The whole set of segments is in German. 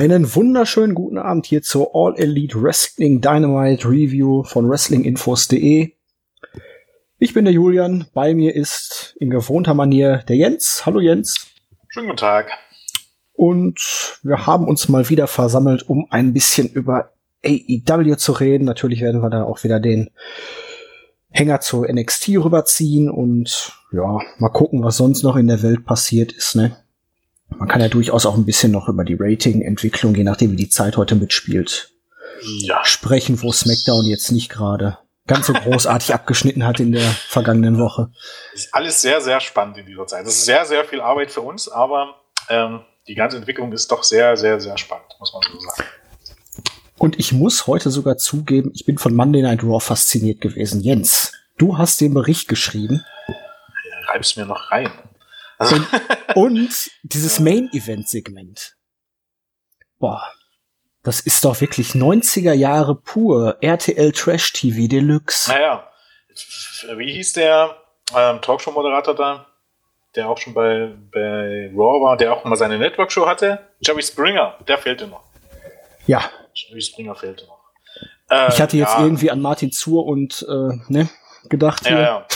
Einen wunderschönen guten Abend hier zur All Elite Wrestling Dynamite Review von WrestlingInfos.de. Ich bin der Julian, bei mir ist in gewohnter Manier der Jens. Hallo Jens. Schönen guten Tag. Und wir haben uns mal wieder versammelt, um ein bisschen über AEW zu reden. Natürlich werden wir da auch wieder den Hänger zu NXT rüberziehen und ja, mal gucken, was sonst noch in der Welt passiert ist, ne? Man kann ja durchaus auch ein bisschen noch über die Rating-Entwicklung, je nachdem wie die Zeit heute mitspielt, ja. sprechen, wo SmackDown jetzt nicht gerade ganz so großartig abgeschnitten hat in der vergangenen Woche. ist alles sehr, sehr spannend in dieser Zeit. Das ist sehr, sehr viel Arbeit für uns, aber ähm, die ganze Entwicklung ist doch sehr, sehr, sehr spannend, muss man so sagen. Und ich muss heute sogar zugeben, ich bin von Monday Night Raw fasziniert gewesen. Jens, du hast den Bericht geschrieben. Reib's mir noch rein. Und, und dieses Main-Event-Segment. Boah, das ist doch wirklich 90er Jahre pur. RTL Trash TV Deluxe. Naja, wie hieß der ähm, Talkshow-Moderator da? Der auch schon bei, bei Raw war, der auch mal seine Network-Show hatte? Jerry Springer, der fehlte noch. Ja. Jerry Springer fehlte noch. Äh, ich hatte jetzt ja. irgendwie an Martin Zur und äh, ne, gedacht. Ja, ja. ja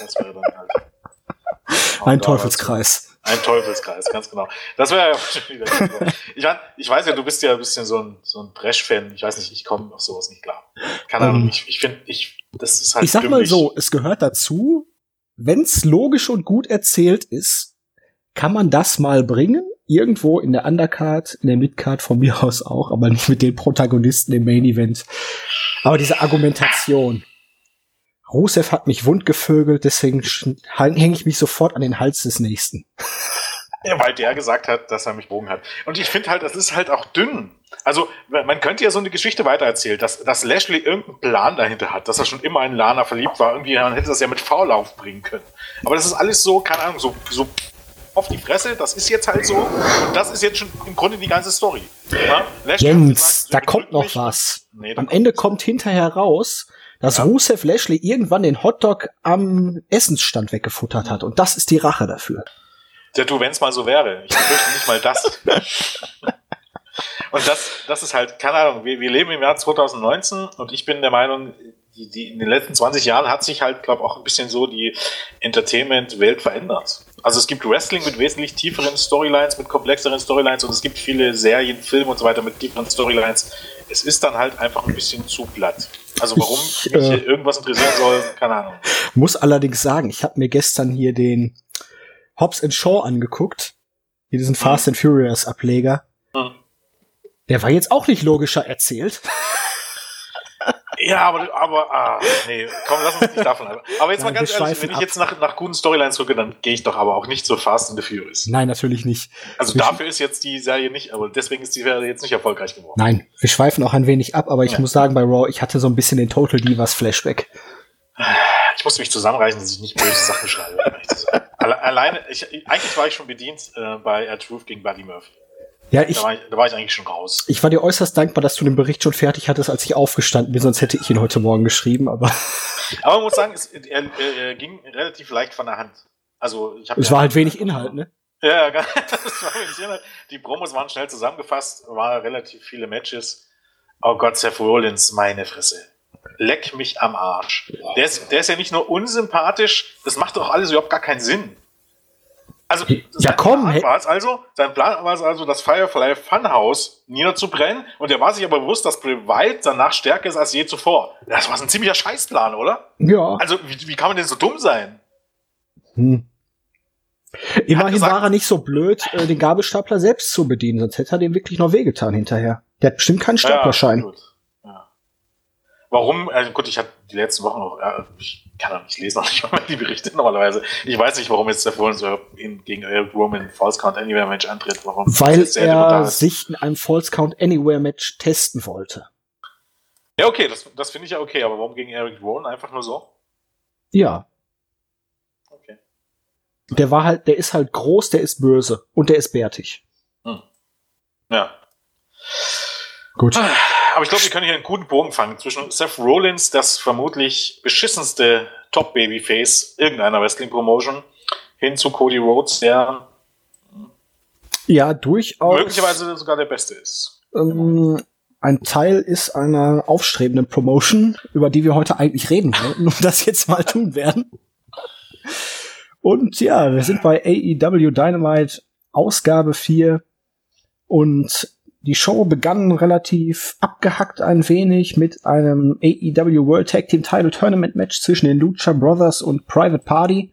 das wäre dann halt. Ein Teufelskreis. Ein Teufelskreis, ganz genau. Das wäre ja wieder. ich, mein, ich weiß ja, du bist ja ein bisschen so ein, so ein Trash-Fan. Ich weiß nicht, ich komme auf sowas nicht klar. Keine Ahnung, um, ähm. ich, ich finde, ich, das ist halt. Ich sag dümmlich. mal so, es gehört dazu, wenn's logisch und gut erzählt ist, kann man das mal bringen, irgendwo in der Undercard, in der Midcard von mir aus auch, aber nicht mit den Protagonisten im Main Event. Aber diese Argumentation. Rusev hat mich wundgevögelt, deswegen hänge ich mich sofort an den Hals des Nächsten. Ja, weil der gesagt hat, dass er mich bogen hat. Und ich finde halt, das ist halt auch dünn. Also, man könnte ja so eine Geschichte weitererzählen, dass, dass Lashley irgendeinen Plan dahinter hat, dass er schon immer in Lana verliebt war. Irgendwie, man hätte das ja mit V-Lauf bringen können. Aber das ist alles so, keine Ahnung, so, so auf die Fresse, das ist jetzt halt so. Und das ist jetzt schon im Grunde die ganze Story. Ja? Jens, gesagt, da kommt noch was. Nee, Am Ende kommt hinterher raus, dass ja. Rusev Lashley irgendwann den Hotdog am Essensstand weggefuttert hat. Und das ist die Rache dafür. Ja, du, wenn es mal so wäre. Ich möchte nicht mal das. und das, das ist halt, keine Ahnung, wir, wir leben im Jahr 2019 und ich bin der Meinung, die, die, in den letzten 20 Jahren hat sich halt, glaube auch ein bisschen so die Entertainment-Welt verändert. Also es gibt Wrestling mit wesentlich tieferen Storylines, mit komplexeren Storylines und es gibt viele Serien, Filme und so weiter mit tieferen Storylines. Es ist dann halt einfach ein bisschen zu glatt. Also warum ich, mich äh, irgendwas interessieren soll, keine Ahnung. Muss allerdings sagen, ich habe mir gestern hier den Hobbs and Shaw angeguckt, hier diesen Fast mhm. and Furious Ableger. Mhm. Der war jetzt auch nicht logischer erzählt. Ja, aber, aber ah, nee, komm, lass uns nicht davon. Aber jetzt ja, mal ganz ehrlich, wenn ich jetzt nach, nach guten Storylines gucke, dann gehe ich doch aber auch nicht so fast in the Furious. Nein, natürlich nicht. Also wir dafür ist jetzt die Serie nicht, aber deswegen ist die Serie jetzt nicht erfolgreich geworden. Nein, wir schweifen auch ein wenig ab, aber ich ja. muss sagen, bei Raw, ich hatte so ein bisschen den Total Divas Flashback. Ich musste mich zusammenreichen, dass ich nicht böse Sachen schreibe. Alleine, ich, eigentlich war ich schon bedient äh, bei Air Truth gegen Buddy Murphy. Ja, ich, da war, ich, da war ich eigentlich schon raus. Ich war dir äußerst dankbar, dass du den Bericht schon fertig hattest, als ich aufgestanden bin, sonst hätte ich ihn heute Morgen geschrieben, aber. Aber man muss sagen, es, er, er, ging relativ leicht von der Hand. Also, ich Es war halt wenig Inhalt, ne? Ja, das war wenig Inhalt. Die Promos waren schnell zusammengefasst, war relativ viele Matches. Oh Gott, Seth Rollins, meine Fresse. Leck mich am Arsch. Der ist, der ist ja nicht nur unsympathisch, das macht doch alles überhaupt gar keinen Sinn. Also, ja, komm, Plan war es also, sein Plan war es also, das Firefly Funhouse niederzubrennen und er war sich aber bewusst, dass Wyatt danach stärker ist als je zuvor. Das war ein ziemlicher Scheißplan, oder? Ja. Also, wie, wie kann man denn so dumm sein? Hm. Immerhin gesagt, war er nicht so blöd, äh, den Gabelstapler selbst zu bedienen, sonst hätte er dem wirklich noch wehgetan hinterher. Der hat bestimmt keinen Staplerschein. Ja, Warum? Also gut, ich habe die letzten Wochen noch, ja, ich kann auch nicht lesen, auch nicht mal die Berichte normalerweise. Ich weiß nicht, warum jetzt der Rollins so gegen Eric Roman False Count Anywhere Match antritt. Warum? Weil er sich in einem False Count Anywhere Match testen wollte. Ja, okay, das, das finde ich ja okay, aber warum gegen Eric Rowan einfach nur so? Ja. Okay. Der war halt, der ist halt groß, der ist böse und der ist bärtig. Hm. Ja. Gut. Ah. Aber ich glaube, wir können hier einen guten Bogen fangen zwischen Seth Rollins, das vermutlich beschissenste Top-Babyface irgendeiner Wrestling-Promotion, hin zu Cody Rhodes, der Ja, durchaus. Möglicherweise sogar der beste ist. Ähm, ein Teil ist einer aufstrebenden Promotion, über die wir heute eigentlich reden wollten und das jetzt mal tun werden. Und ja, wir sind bei AEW Dynamite Ausgabe 4 und die Show begann relativ abgehackt ein wenig mit einem AEW World Tag Team Title Tournament Match zwischen den Lucha Brothers und Private Party.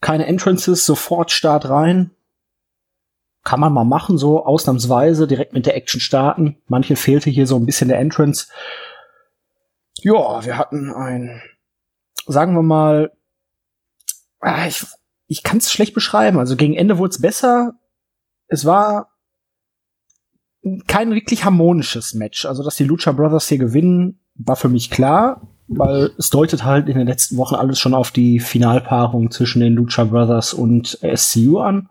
Keine Entrances, sofort Start rein. Kann man mal machen, so ausnahmsweise direkt mit der Action starten. Manche fehlte hier so ein bisschen der Entrance. Ja, wir hatten ein, sagen wir mal, ah, ich, ich kann es schlecht beschreiben. Also gegen Ende wurde es besser. Es war kein wirklich harmonisches Match. Also, dass die Lucha Brothers hier gewinnen, war für mich klar, weil es deutet halt in den letzten Wochen alles schon auf die Finalpaarung zwischen den Lucha Brothers und SCU an.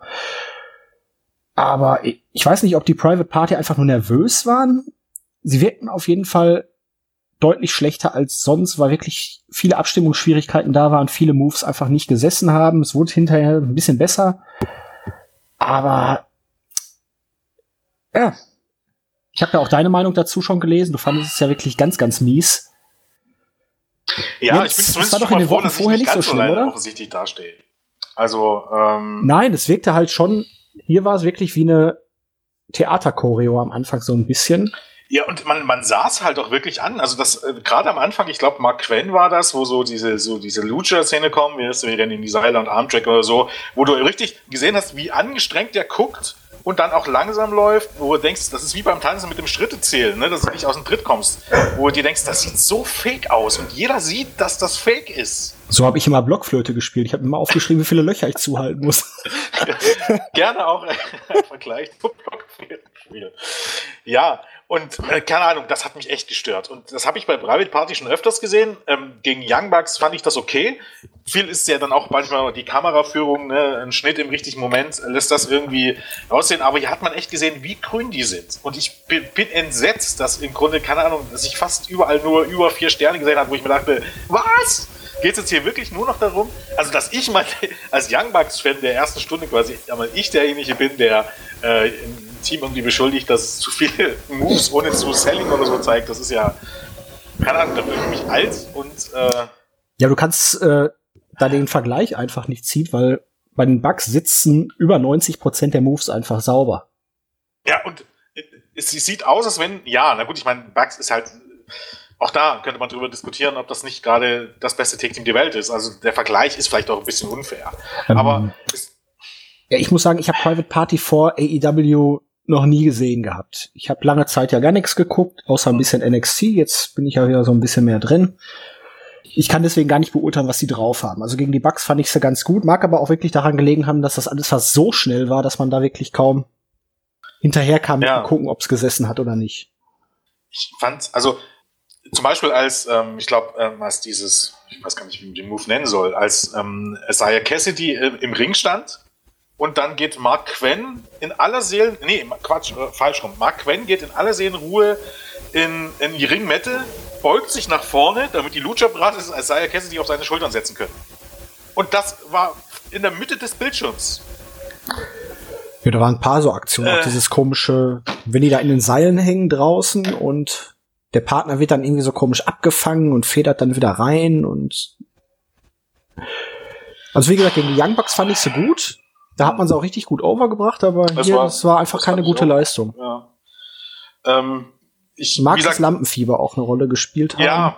Aber ich weiß nicht, ob die Private Party einfach nur nervös waren. Sie wirkten auf jeden Fall deutlich schlechter als sonst, weil wirklich viele Abstimmungsschwierigkeiten da waren, viele Moves einfach nicht gesessen haben. Es wurde hinterher ein bisschen besser. Aber ja, ich habe ja auch deine Meinung dazu schon gelesen. Du fandest es ja wirklich ganz, ganz mies. Ja, Jetzt, ich bin zumindest war doch in den Wochen vorher nicht so schlimm, oder? offensichtlich dastehe. Also ähm nein, es wirkte halt schon. Hier war es wirklich wie eine Theaterchoreo am Anfang so ein bisschen. Ja, und man, man saß halt auch wirklich an. Also das äh, gerade am Anfang, ich glaube, Mark Quinn war das, wo so diese so diese Lucha-Szene kommen, wie das wir denn in die Seile und Armtrack oder so, wo du richtig gesehen hast, wie angestrengt der guckt und dann auch langsam läuft, wo du denkst, das ist wie beim Tanzen mit dem Schrittezählen, ne, dass du nicht aus dem Tritt kommst, wo du dir denkst, das sieht so fake aus und jeder sieht, dass das fake ist. So habe ich immer Blockflöte gespielt. Ich habe immer aufgeschrieben, wie viele Löcher ich zuhalten muss. Gerne auch ein Vergleich zum Blockflötenspiel. Ja, und äh, keine Ahnung, das hat mich echt gestört. Und das habe ich bei Private Party schon öfters gesehen. Ähm, gegen Young Bucks fand ich das okay. Viel ist ja dann auch manchmal die Kameraführung, ne, ein Schnitt im richtigen Moment lässt das irgendwie aussehen. Aber hier hat man echt gesehen, wie grün die sind. Und ich bin, bin entsetzt, dass im Grunde, keine Ahnung, dass ich fast überall nur über vier Sterne gesehen habe, wo ich mir dachte, was? Geht es jetzt hier wirklich nur noch darum? Also, dass ich mal als Young Bucks-Fan der ersten Stunde quasi, aber ich derjenige bin, der äh, Team irgendwie beschuldigt, dass es zu viele Moves ohne zu Selling oder so zeigt. Das ist ja, keine Ahnung, da fühle ich mich alt und. Äh ja, du kannst äh, da den Vergleich einfach nicht ziehen, weil bei den Bugs sitzen über 90 Prozent der Moves einfach sauber. Ja, und es sieht aus, als wenn, ja, na gut, ich meine, Bugs ist halt, auch da könnte man drüber diskutieren, ob das nicht gerade das beste Take-Team der Welt ist. Also der Vergleich ist vielleicht auch ein bisschen unfair. Ähm, Aber ja, ich muss sagen, ich habe Private Party vor AEW noch nie gesehen gehabt. Ich habe lange Zeit ja gar nichts geguckt, außer ein bisschen NXT. Jetzt bin ich ja wieder so ein bisschen mehr drin. Ich kann deswegen gar nicht beurteilen, was sie drauf haben. Also gegen die Bugs fand ich sie ganz gut, mag aber auch wirklich daran gelegen haben, dass das alles fast so schnell war, dass man da wirklich kaum hinterher kam, ja. gucken, ob es gesessen hat oder nicht. Ich fand, also zum Beispiel als, ähm, ich glaube, ähm, als dieses, ich weiß gar nicht, wie man den Move nennen soll, als ähm, Isaiah Cassidy äh, im Ring stand und dann geht Mark Quinn in aller Seelen, nee, Quatsch, äh, falsch rum. Mark Quinn geht in aller Seelenruhe in, in die Ringmette, beugt sich nach vorne, damit die Lucha Brothers Isaiah Cassidy auf seine Schultern setzen können. Und das war in der Mitte des Bildschirms. Ja, da waren ein paar so Aktionen. Äh, auch dieses komische, wenn die da in den Seilen hängen draußen und der Partner wird dann irgendwie so komisch abgefangen und federt dann wieder rein und also wie gesagt, gegen die Young Bucks fand ich sie gut. Da hat man es auch richtig gut overgebracht, aber das hier, war, das war einfach das keine gute Leistung. Ja. Ähm, ich mag gesagt, das Lampenfieber auch eine Rolle gespielt haben. Ja,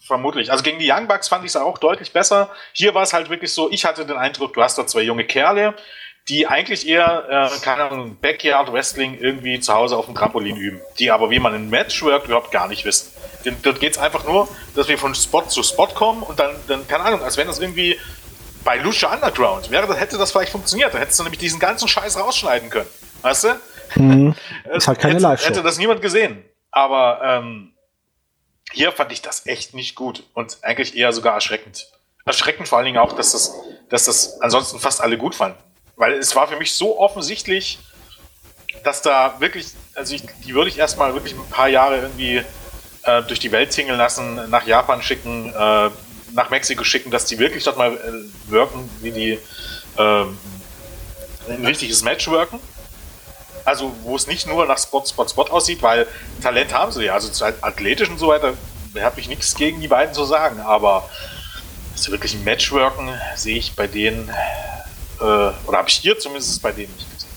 vermutlich. Also gegen die Young Bucks fand ich es auch deutlich besser. Hier war es halt wirklich so, ich hatte den Eindruck, du hast da zwei junge Kerle, die eigentlich eher, äh, keine Ahnung, Backyard Wrestling irgendwie zu Hause auf dem Trampolin üben, die aber, wie man ein Match workt, überhaupt gar nicht wissen. Denn dort geht es einfach nur, dass wir von Spot zu Spot kommen und dann, dann, keine Ahnung, als wenn das irgendwie bei Lucha Underground wäre, hätte das vielleicht funktioniert. Da hättest du nämlich diesen ganzen Scheiß rausschneiden können. Weißt du? Mhm. ist halt keine live -Show. Hätte das niemand gesehen. Aber ähm, hier fand ich das echt nicht gut und eigentlich eher sogar erschreckend. Erschreckend vor allen Dingen auch, dass das, dass das ansonsten fast alle gut fanden. Weil es war für mich so offensichtlich, dass da wirklich, also ich, die würde ich erstmal wirklich ein paar Jahre irgendwie äh, durch die Welt tingeln lassen, nach Japan schicken, äh, nach Mexiko schicken, dass die wirklich dort mal äh, wirken, wie die äh, ein richtiges Match wirken. Also, wo es nicht nur nach Spot, Spot, Spot aussieht, weil Talent haben sie ja. Also, athletisch und so weiter habe ich nichts gegen die beiden zu sagen. Aber so wirklich ein Matchworken sehe ich bei denen, äh, oder habe ich hier zumindest bei denen nicht gesehen.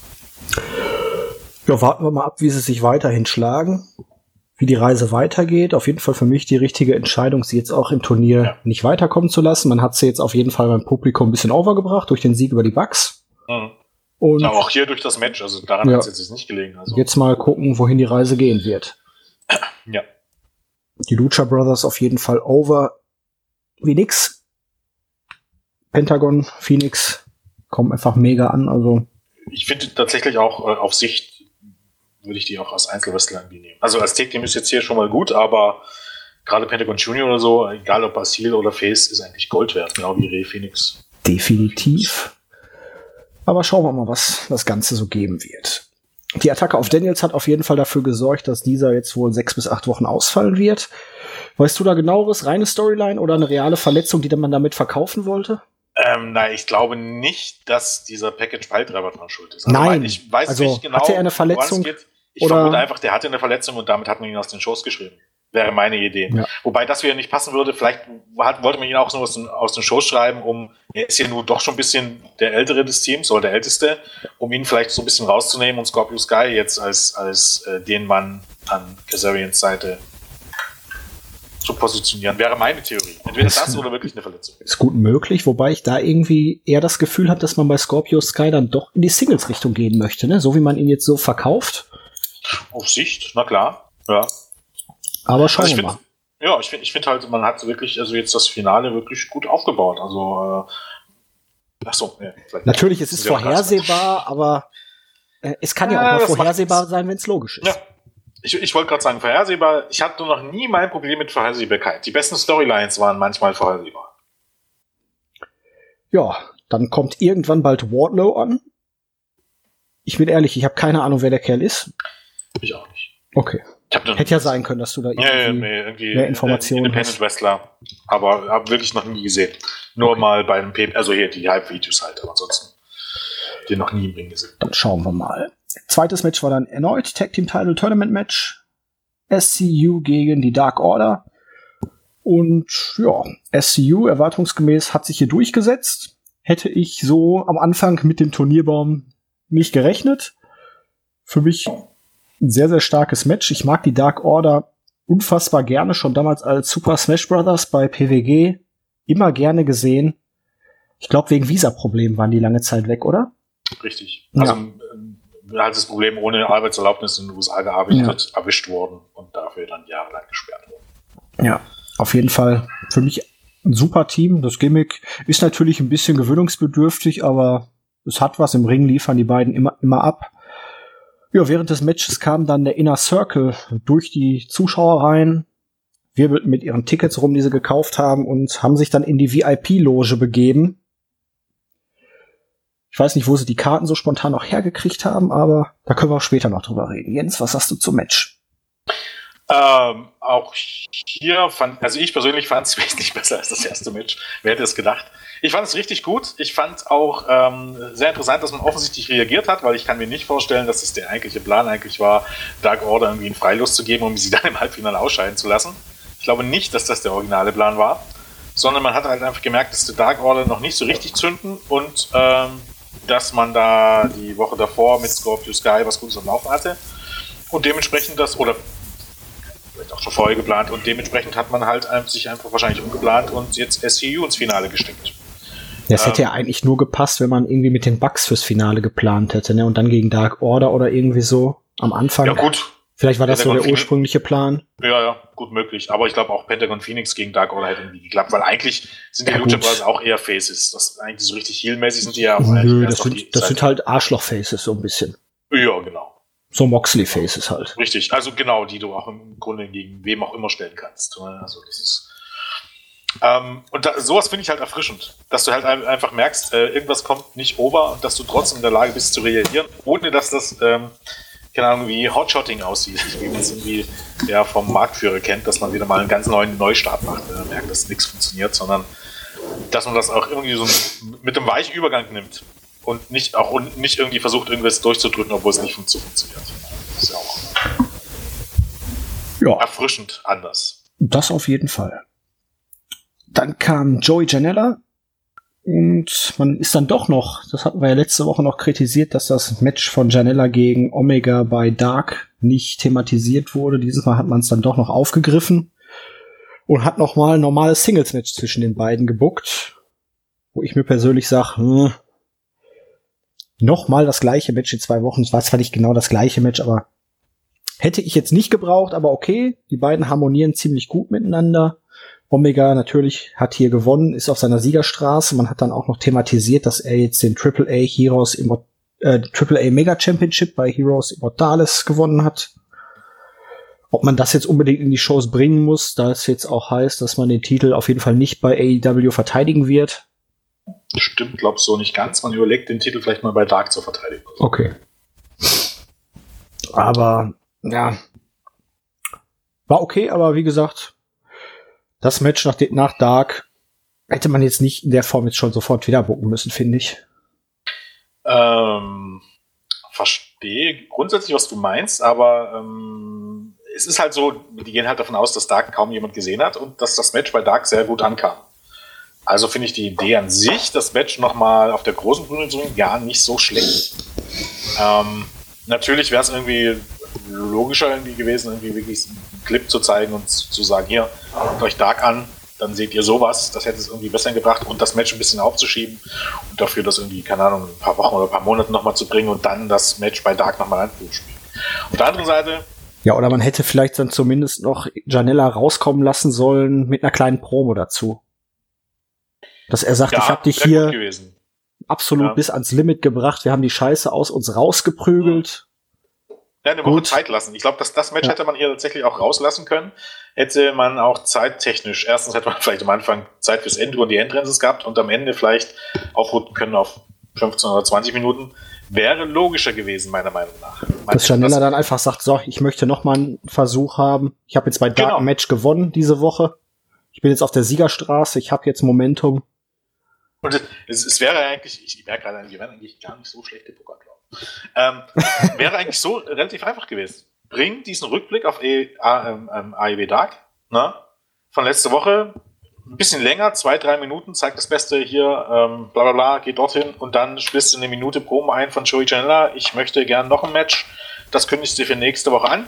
Ja, warten wir mal ab, wie sie sich weiterhin schlagen wie die Reise weitergeht. Auf jeden Fall für mich die richtige Entscheidung, sie jetzt auch im Turnier ja. nicht weiterkommen zu lassen. Man hat sie jetzt auf jeden Fall beim Publikum ein bisschen overgebracht durch den Sieg über die Bucks. Mhm. Und ja, auch hier durch das Match, also daran ja, hat es jetzt nicht gelegen. Also. Jetzt mal gucken, wohin die Reise gehen wird. Ja. Die Lucha Brothers auf jeden Fall over wie nix. Pentagon, Phoenix kommen einfach mega an. Also ich finde tatsächlich auch äh, auf Sicht würde ich die auch als Einzelwrestler irgendwie nehmen. Also als Take Team ist jetzt hier schon mal gut, aber gerade Pentagon Junior oder so, egal ob Basil oder Face, ist eigentlich Gold wert, genau wie Rey Phoenix. Definitiv. Aber schauen wir mal, was das Ganze so geben wird. Die Attacke auf Daniels hat auf jeden Fall dafür gesorgt, dass dieser jetzt wohl sechs bis acht Wochen ausfallen wird. Weißt du da genaueres, reine Storyline oder eine reale Verletzung, die man damit verkaufen wollte? Ähm, nein, ich glaube nicht, dass dieser Package Pile-Treiber dran schuld ist. Also nein, ich weiß also nicht genau, hatte er eine Verletzung? Ich Oder vermute einfach, der hatte eine Verletzung und damit hat man ihn aus den Shows geschrieben. Wäre meine Idee. Ja. Wobei das wieder nicht passen würde. Vielleicht hat, wollte man ihn auch so aus den, aus den Shows schreiben, um, er ist ja nun doch schon ein bisschen der Ältere des Teams oder der Älteste, um ihn vielleicht so ein bisschen rauszunehmen und Scorpio Sky jetzt als, als äh, den Mann an Kazarians Seite zu positionieren, wäre meine Theorie. Entweder das, oder wirklich eine Verletzung. Ist gut möglich, wobei ich da irgendwie eher das Gefühl habe, dass man bei Scorpio Sky dann doch in die Singles-Richtung gehen möchte, ne? So wie man ihn jetzt so verkauft. Auf Sicht, na klar, ja. Aber schauen also wir mal. Ja, ich finde ich find halt, man hat wirklich, also jetzt das Finale wirklich gut aufgebaut. Also, äh, ach so, ja, Natürlich, es ist vorhersehbar, aber äh, es kann ja, ja auch mal vorhersehbar sein, wenn es logisch ist. Ja. Ich, ich wollte gerade sagen, vorhersehbar. Ich hatte noch nie mein Problem mit Vorhersehbarkeit. Die besten Storylines waren manchmal vorhersehbar. Ja, dann kommt irgendwann bald Wardlow an. Ich bin ehrlich, ich habe keine Ahnung, wer der Kerl ist. Ich auch nicht. Okay. Hätte ja sein können, dass du da irgendwie, ja, ja, nee, irgendwie mehr Informationen Independent hast. Wrestler, aber habe wirklich noch nie gesehen. Nur okay. mal bei einem PP, also hier die Hype-Videos halt, aber ansonsten den noch nie im Ring gesehen. Dann schauen wir mal. Zweites Match war dann erneut Tag Team Title Tournament Match. SCU gegen die Dark Order. Und ja, SCU erwartungsgemäß hat sich hier durchgesetzt. Hätte ich so am Anfang mit dem Turnierbaum nicht gerechnet. Für mich ein sehr, sehr starkes Match. Ich mag die Dark Order unfassbar gerne, schon damals als Super Smash Brothers bei PWG immer gerne gesehen. Ich glaube, wegen Visa-Problemen waren die lange Zeit weg, oder? Richtig. Also ja. halt das Problem, ohne Arbeitserlaubnis in den USA gearbeitet, ja. erwischt worden und dafür dann jahrelang gesperrt worden. Ja, auf jeden Fall für mich ein super Team. Das Gimmick ist natürlich ein bisschen gewöhnungsbedürftig, aber es hat was. Im Ring liefern die beiden immer, immer ab. Ja, während des Matches kam dann der Inner Circle durch die Zuschauer rein, wirbelten mit ihren Tickets rum, die sie gekauft haben und haben sich dann in die VIP-Loge begeben. Ich weiß nicht, wo sie die Karten so spontan noch hergekriegt haben, aber da können wir auch später noch drüber reden. Jens, was hast du zum Match? Ähm, auch hier fand, also ich persönlich fand es wesentlich besser als das erste Match. Wer hätte es gedacht? Ich fand es richtig gut. Ich fand auch ähm, sehr interessant, dass man offensichtlich reagiert hat, weil ich kann mir nicht vorstellen, dass es der eigentliche Plan eigentlich war, Dark Order irgendwie einen Freilos zu geben, um sie dann im Halbfinale ausscheiden zu lassen. Ich glaube nicht, dass das der originale Plan war, sondern man hat halt einfach gemerkt, dass die Dark Order noch nicht so richtig zünden und ähm, dass man da die Woche davor mit Scorpio Sky was Gutes am Laufen hatte und dementsprechend das, oder vielleicht auch schon vorher geplant und dementsprechend hat man halt sich einfach wahrscheinlich umgeplant und jetzt SCU ins Finale gesteckt. Das hätte ja ähm. eigentlich nur gepasst, wenn man irgendwie mit den Bugs fürs Finale geplant hätte, ne? Und dann gegen Dark Order oder irgendwie so am Anfang. Ja, gut. Vielleicht war das Pentagon so der ursprüngliche Plan. Ja, ja, gut möglich. Aber ich glaube auch Pentagon Phoenix gegen Dark Order hätte irgendwie geklappt, weil eigentlich sind die ja, Lucha Brothers auch eher Faces. Das eigentlich so richtig heelmäßig sind die ja. Nö, das, sind, das sind halt Arschloch-Faces so ein bisschen. Ja, genau. So Moxley-Faces halt. Richtig, also genau, die du auch im Grunde gegen wem auch immer stellen kannst. Also das ist ähm, und da, sowas finde ich halt erfrischend, dass du halt einfach merkst, äh, irgendwas kommt nicht over und dass du trotzdem in der Lage bist zu reagieren, ohne dass das, ähm, keine Ahnung, wie Hotshotting aussieht, wie man es irgendwie ja, vom Marktführer kennt, dass man wieder mal einen ganz neuen Neustart macht, man merkt, dass nichts funktioniert, sondern dass man das auch irgendwie so mit einem weichen Übergang nimmt und nicht auch und nicht irgendwie versucht, irgendwas durchzudrücken, obwohl es nicht funktioniert. Das ist ja auch ja. erfrischend anders. Das auf jeden Fall. Dann kam Joey Janella und man ist dann doch noch, das hatten wir ja letzte Woche noch kritisiert, dass das Match von Janella gegen Omega bei Dark nicht thematisiert wurde. Dieses Mal hat man es dann doch noch aufgegriffen und hat noch mal ein normales Singles-Match zwischen den beiden gebuckt, wo ich mir persönlich sage, hm, noch mal das gleiche Match in zwei Wochen. Es war zwar nicht genau das gleiche Match, aber hätte ich jetzt nicht gebraucht, aber okay, die beiden harmonieren ziemlich gut miteinander. Omega natürlich hat hier gewonnen, ist auf seiner Siegerstraße. Man hat dann auch noch thematisiert, dass er jetzt den AAA Heroes Immort äh, AAA Mega Championship bei Heroes Immortales gewonnen hat. Ob man das jetzt unbedingt in die Shows bringen muss, da es jetzt auch heißt, dass man den Titel auf jeden Fall nicht bei AEW verteidigen wird. Stimmt, glaub so nicht ganz. Man überlegt, den Titel vielleicht mal bei Dark zu verteidigen. Okay. Aber, ja. War okay, aber wie gesagt, das Match nach, nach Dark hätte man jetzt nicht in der Form jetzt schon sofort wieder bucken müssen, finde ich. Ähm, verstehe grundsätzlich, was du meinst, aber ähm, es ist halt so, die gehen halt davon aus, dass Dark kaum jemand gesehen hat und dass das Match bei Dark sehr gut ankam. Also finde ich die Idee an sich, das Match nochmal auf der großen Bühne zu bringen, gar nicht so schlecht. Ähm, natürlich wäre es irgendwie logischer irgendwie gewesen, irgendwie wirklich einen Clip zu zeigen und zu sagen, hier, guckt euch Dark an, dann seht ihr sowas. Das hätte es irgendwie besser gebracht und das Match ein bisschen aufzuschieben und dafür das irgendwie, keine Ahnung, ein paar Wochen oder ein paar Monate nochmal zu bringen und dann das Match bei Dark nochmal anzuspielen. Auf der anderen Seite. Ja, oder man hätte vielleicht dann zumindest noch Janella rauskommen lassen sollen mit einer kleinen Promo dazu. Dass er sagt, ja, ich habe dich hier absolut ja. bis ans Limit gebracht, wir haben die Scheiße aus uns rausgeprügelt. Ja, eine Woche Gut. Zeit lassen. Ich glaube, dass das Match ja. hätte man hier tatsächlich auch rauslassen können. Hätte man auch zeittechnisch, erstens hätte man vielleicht am Anfang Zeit fürs Ende und die Endrenses gehabt und am Ende vielleicht aufrunden können auf 15 oder 20 Minuten. Wäre logischer gewesen, meiner Meinung nach. Dass Janella dann einfach sagt, so, ich möchte noch mal einen Versuch haben. Ich habe jetzt bei Dark genau. Match gewonnen diese Woche. Ich bin jetzt auf der Siegerstraße, ich habe jetzt Momentum. Und es, es wäre eigentlich, ich merke gerade, wir werden eigentlich gar nicht so schlechte Poker, ähm, wäre eigentlich so relativ einfach gewesen. Bring diesen Rückblick auf e, A, ähm, ähm AEW Dark ne? von letzter Woche. Ein bisschen länger, zwei, drei Minuten, zeigt das Beste hier, ähm, bla bla bla, geht dorthin und dann spielst du eine Minute Promo ein von Joey Janela. Ich möchte gern noch ein Match. Das kündigst du für nächste Woche an.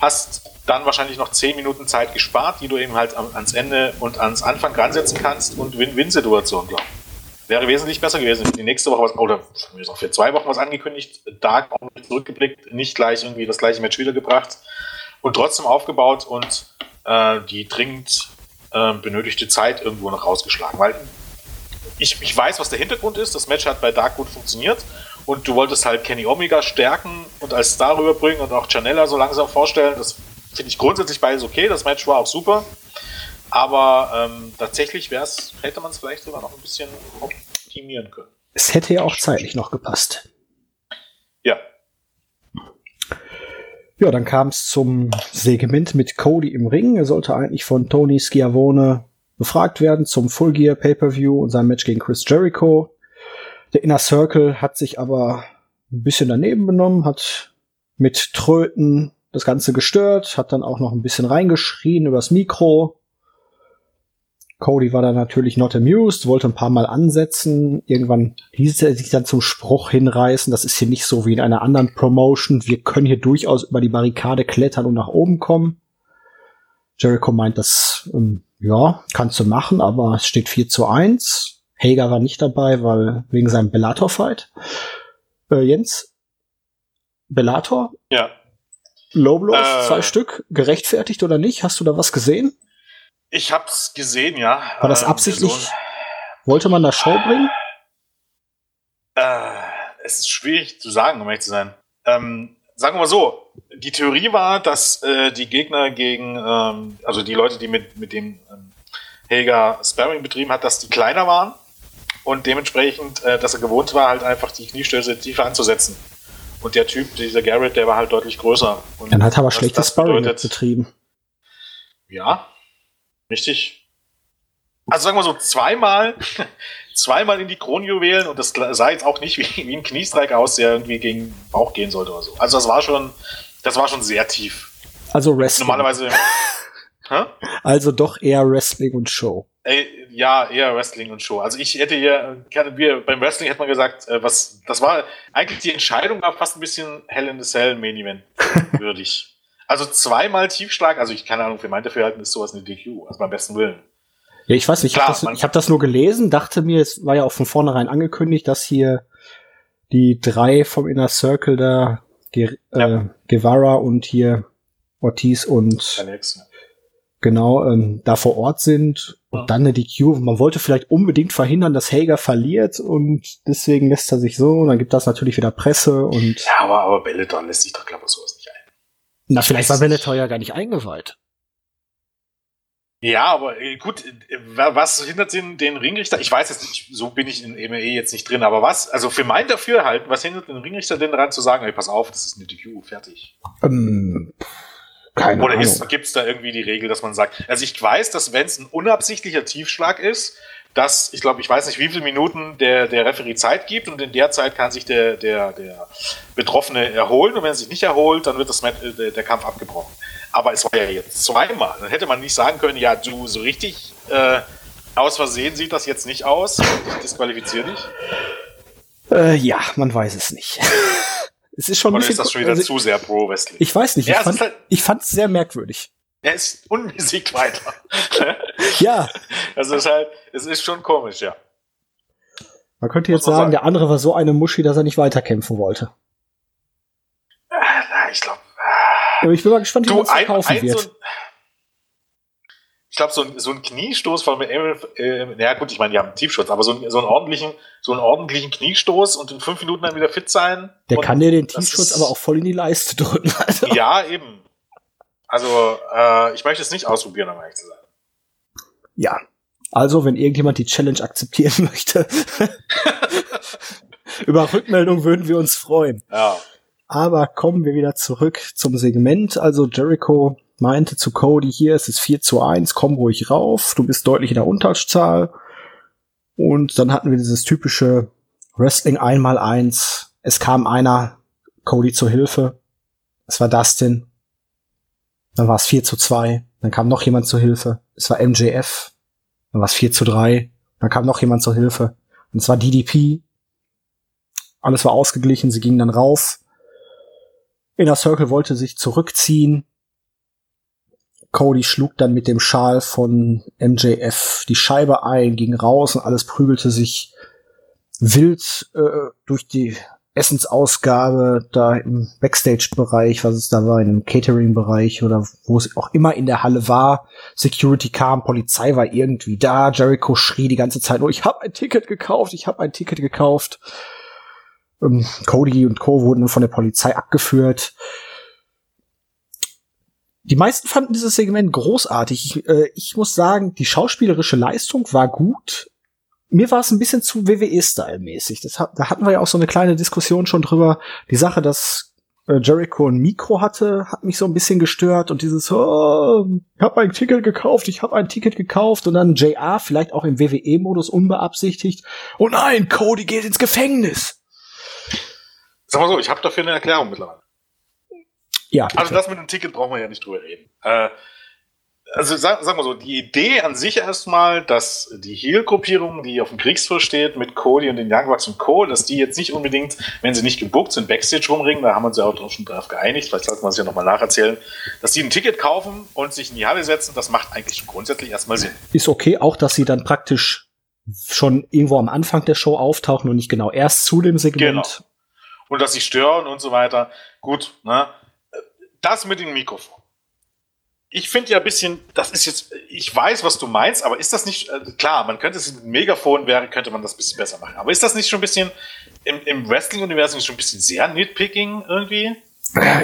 Hast dann wahrscheinlich noch zehn Minuten Zeit gespart, die du eben halt ans Ende und ans Anfang ransetzen kannst und Win-Win-Situation, glaube ich wäre wesentlich besser gewesen. Die nächste Woche was, oder für zwei Wochen was angekündigt, Dark auch nicht zurückgeblickt, nicht gleich irgendwie das gleiche Match wiedergebracht und trotzdem aufgebaut und äh, die dringend äh, benötigte Zeit irgendwo noch rausgeschlagen. Weil ich, ich weiß, was der Hintergrund ist. Das Match hat bei Dark gut funktioniert und du wolltest halt Kenny Omega stärken und als Star rüberbringen und auch Janella so langsam vorstellen. Das finde ich grundsätzlich beides okay. Das Match war auch super. Aber ähm, tatsächlich wär's, hätte man es vielleicht sogar noch ein bisschen optimieren können. Es hätte ja auch zeitlich noch gepasst. Ja. Ja, dann kam es zum Segment mit Cody im Ring. Er sollte eigentlich von Tony Schiavone befragt werden zum Full Gear Pay-Per-View und sein Match gegen Chris Jericho. Der Inner Circle hat sich aber ein bisschen daneben benommen, hat mit Tröten das Ganze gestört, hat dann auch noch ein bisschen reingeschrien übers Mikro. Cody war da natürlich not amused, wollte ein paar Mal ansetzen. Irgendwann ließ er sich dann zum Spruch hinreißen. Das ist hier nicht so wie in einer anderen Promotion. Wir können hier durchaus über die Barrikade klettern und nach oben kommen. Jericho meint, das, ähm, ja, kannst du machen, aber es steht 4 zu 1. Hager war nicht dabei, weil wegen seinem Bellator-Fight. Äh, Jens? Bellator? Ja. Low Blows, äh, zwei Stück, gerechtfertigt oder nicht? Hast du da was gesehen? Ich hab's gesehen, ja. War das ähm, absichtlich? Ähm, wollte man da Show bringen? Äh, es ist schwierig zu sagen, um ehrlich zu sein. Ähm, sagen wir mal so, die Theorie war, dass äh, die Gegner gegen, ähm, also die Leute, die mit, mit dem ähm, Helga Sparring betrieben hat, dass die kleiner waren und dementsprechend, äh, dass er gewohnt war, halt einfach die Kniestöße tiefer anzusetzen. Und der Typ, dieser Garrett, der war halt deutlich größer. Und Dann hat er aber schlechtes Sparring betrieben. Ja, Richtig. Also sagen wir so, zweimal, zweimal in die Kronjuwelen und das sah jetzt auch nicht wie, wie ein Kniestreik aus, der irgendwie gegen Bauch gehen sollte oder so. Also das war schon, das war schon sehr tief. Also Wrestling. Normalerweise. Also doch eher Wrestling und Show. Ey, ja, eher Wrestling und Show. Also ich hätte hier, wir, beim Wrestling hätte man gesagt, äh, was, das war eigentlich die Entscheidung war fast ein bisschen Hell in the Cell Main Event würdig. also zweimal Tiefschlag, also ich keine Ahnung, für mein Dafürhalten ist sowas eine DQ, also beim besten Willen. Ja, ich weiß nicht, ich habe das, hab das nur gelesen, dachte mir, es war ja auch von vornherein angekündigt, dass hier die drei vom Inner Circle da, Ge ja. äh, Guevara und hier Ortiz und Alex, genau ähm, da vor Ort sind und dann eine DQ. Man wollte vielleicht unbedingt verhindern, dass Hager verliert und deswegen lässt er sich so. Und dann gibt das natürlich wieder Presse und. Ja, aber, aber Bellator lässt sich doch, glaube ich, sowas nicht ein. Na, vielleicht war Bellator ja gar nicht eingeweiht. Ja, aber äh, gut, äh, was hindert den, den Ringrichter? Ich weiß jetzt nicht, so bin ich in MMA jetzt nicht drin, aber was, also für mein Dafürhalten, was hindert den Ringrichter denn daran zu sagen, ey, pass auf, das ist eine DQ, fertig? Ähm, keine Oder gibt es da irgendwie die Regel, dass man sagt, also ich weiß, dass wenn es ein unabsichtlicher Tiefschlag ist, dass, ich glaube, ich weiß nicht, wie viele Minuten der, der Referee Zeit gibt und in der Zeit kann sich der, der, der Betroffene erholen und wenn er sich nicht erholt, dann wird das, äh, der, der Kampf abgebrochen. Aber es war ja jetzt zweimal. Dann hätte man nicht sagen können, ja, du, so richtig äh, aus Versehen sieht das jetzt nicht aus. Ich disqualifiziere dich. Äh, ja, man weiß es nicht. Es ist schon Oder ist das schon wieder also, zu sehr pro Wrestling? Ich weiß nicht. Ja, ich, fand, halt, ich fand es sehr merkwürdig. Er ist unbesiegt weiter. ja. Also es ist halt, es ist schon komisch, ja. Man könnte jetzt sagen, sagen, der andere war so eine Muschi, dass er nicht weiterkämpfen wollte. Ah, ich glaube. Ich bin mal gespannt, wie man es verkaufen ein, wird. So ich glaube, so ein, so ein Kniestoß von Emil, äh, ja gut, ich meine, die haben einen Tiefschutz, aber so, ein, so, einen ordentlichen, so einen ordentlichen Kniestoß und in fünf Minuten dann wieder fit sein. Der kann dir den Tiefschutz aber auch voll in die Leiste drücken. Also. Ja, eben. Also, äh, ich möchte es nicht ausprobieren, um ehrlich zu sein. Ja. Also, wenn irgendjemand die Challenge akzeptieren möchte, über Rückmeldung würden wir uns freuen. Ja. Aber kommen wir wieder zurück zum Segment. Also Jericho meinte zu Cody, hier ist es 4 zu 1, komm ruhig rauf, du bist deutlich in der Unterzahl. Und dann hatten wir dieses typische Wrestling einmal eins. Es kam einer, Cody zur Hilfe. Es war Dustin. Dann war es 4 zu 2. Dann kam noch jemand zur Hilfe. Es war MJF. Dann war es 4 zu 3. Dann kam noch jemand zur Hilfe. Und es war DDP. Alles war ausgeglichen. Sie gingen dann rauf. Inner Circle wollte sich zurückziehen. Cody schlug dann mit dem Schal von MJF die Scheibe ein, ging raus und alles prügelte sich wild äh, durch die Essensausgabe da im Backstage-Bereich, was es da war, in dem Catering-Bereich oder wo es auch immer in der Halle war. Security kam, Polizei war irgendwie da, Jericho schrie die ganze Zeit nur, ich habe ein Ticket gekauft, ich habe ein Ticket gekauft. Ähm, Cody und Co. wurden von der Polizei abgeführt. Die meisten fanden dieses Segment großartig. Ich, äh, ich muss sagen, die schauspielerische Leistung war gut. Mir war es ein bisschen zu WWE-Style-mäßig. da hatten wir ja auch so eine kleine Diskussion schon drüber. Die Sache, dass äh, Jericho ein Mikro hatte, hat mich so ein bisschen gestört. Und dieses, oh, ich habe ein Ticket gekauft, ich habe ein Ticket gekauft. Und dann JR, vielleicht auch im WWE-Modus unbeabsichtigt. Oh nein, Cody geht ins Gefängnis. Sag mal so, ich habe dafür eine Erklärung mittlerweile. Ja. Also das mit dem Ticket brauchen wir ja nicht drüber reden. Äh, also sag, sag mal so, die Idee an sich erstmal, dass die Heal-Gruppierung, die auf dem Kriegsfuß steht, mit Cody und den Young Bucks und Co., dass die jetzt nicht unbedingt, wenn sie nicht gebuckt sind, Backstage rumringen, da haben wir uns ja auch schon drauf geeinigt, vielleicht sollte man es ja nochmal nacherzählen, dass die ein Ticket kaufen und sich in die Halle setzen, das macht eigentlich grundsätzlich erstmal Sinn. Ist okay, auch dass sie dann praktisch schon irgendwo am Anfang der Show auftauchen und nicht genau erst zu dem Segment. Genau. Und dass sie stören und so weiter. Gut, ne? Das mit dem Mikrofon. Ich finde ja ein bisschen, das ist jetzt, ich weiß, was du meinst, aber ist das nicht, äh, klar, man könnte es mit Megafon wäre, könnte man das ein bisschen besser machen. Aber ist das nicht schon ein bisschen, im, im Wrestling-Universum schon ein bisschen sehr nitpicking irgendwie?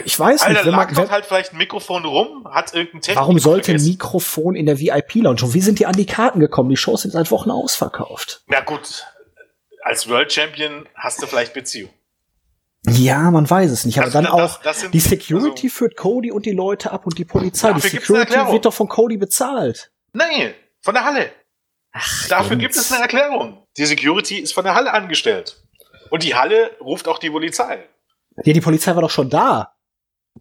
Ich weiß Alter, nicht. Wenn man, lag halt vielleicht ein Mikrofon rum, hat irgendein Technik Warum sollte ein Mikrofon in der VIP-Lounge? Und wie sind die an die Karten gekommen? Die Shows sind seit Wochen ausverkauft. Ja gut, als World Champion hast du vielleicht Beziehung. Ja, man weiß es nicht. Aber also, dann auch das, das die Security also, führt Cody und die Leute ab und die Polizei. Die Security wird doch von Cody bezahlt. Nein, von der Halle. Ach, Dafür gibt es eine Erklärung. Die Security ist von der Halle angestellt. Und die Halle ruft auch die Polizei. Ja, die Polizei war doch schon da.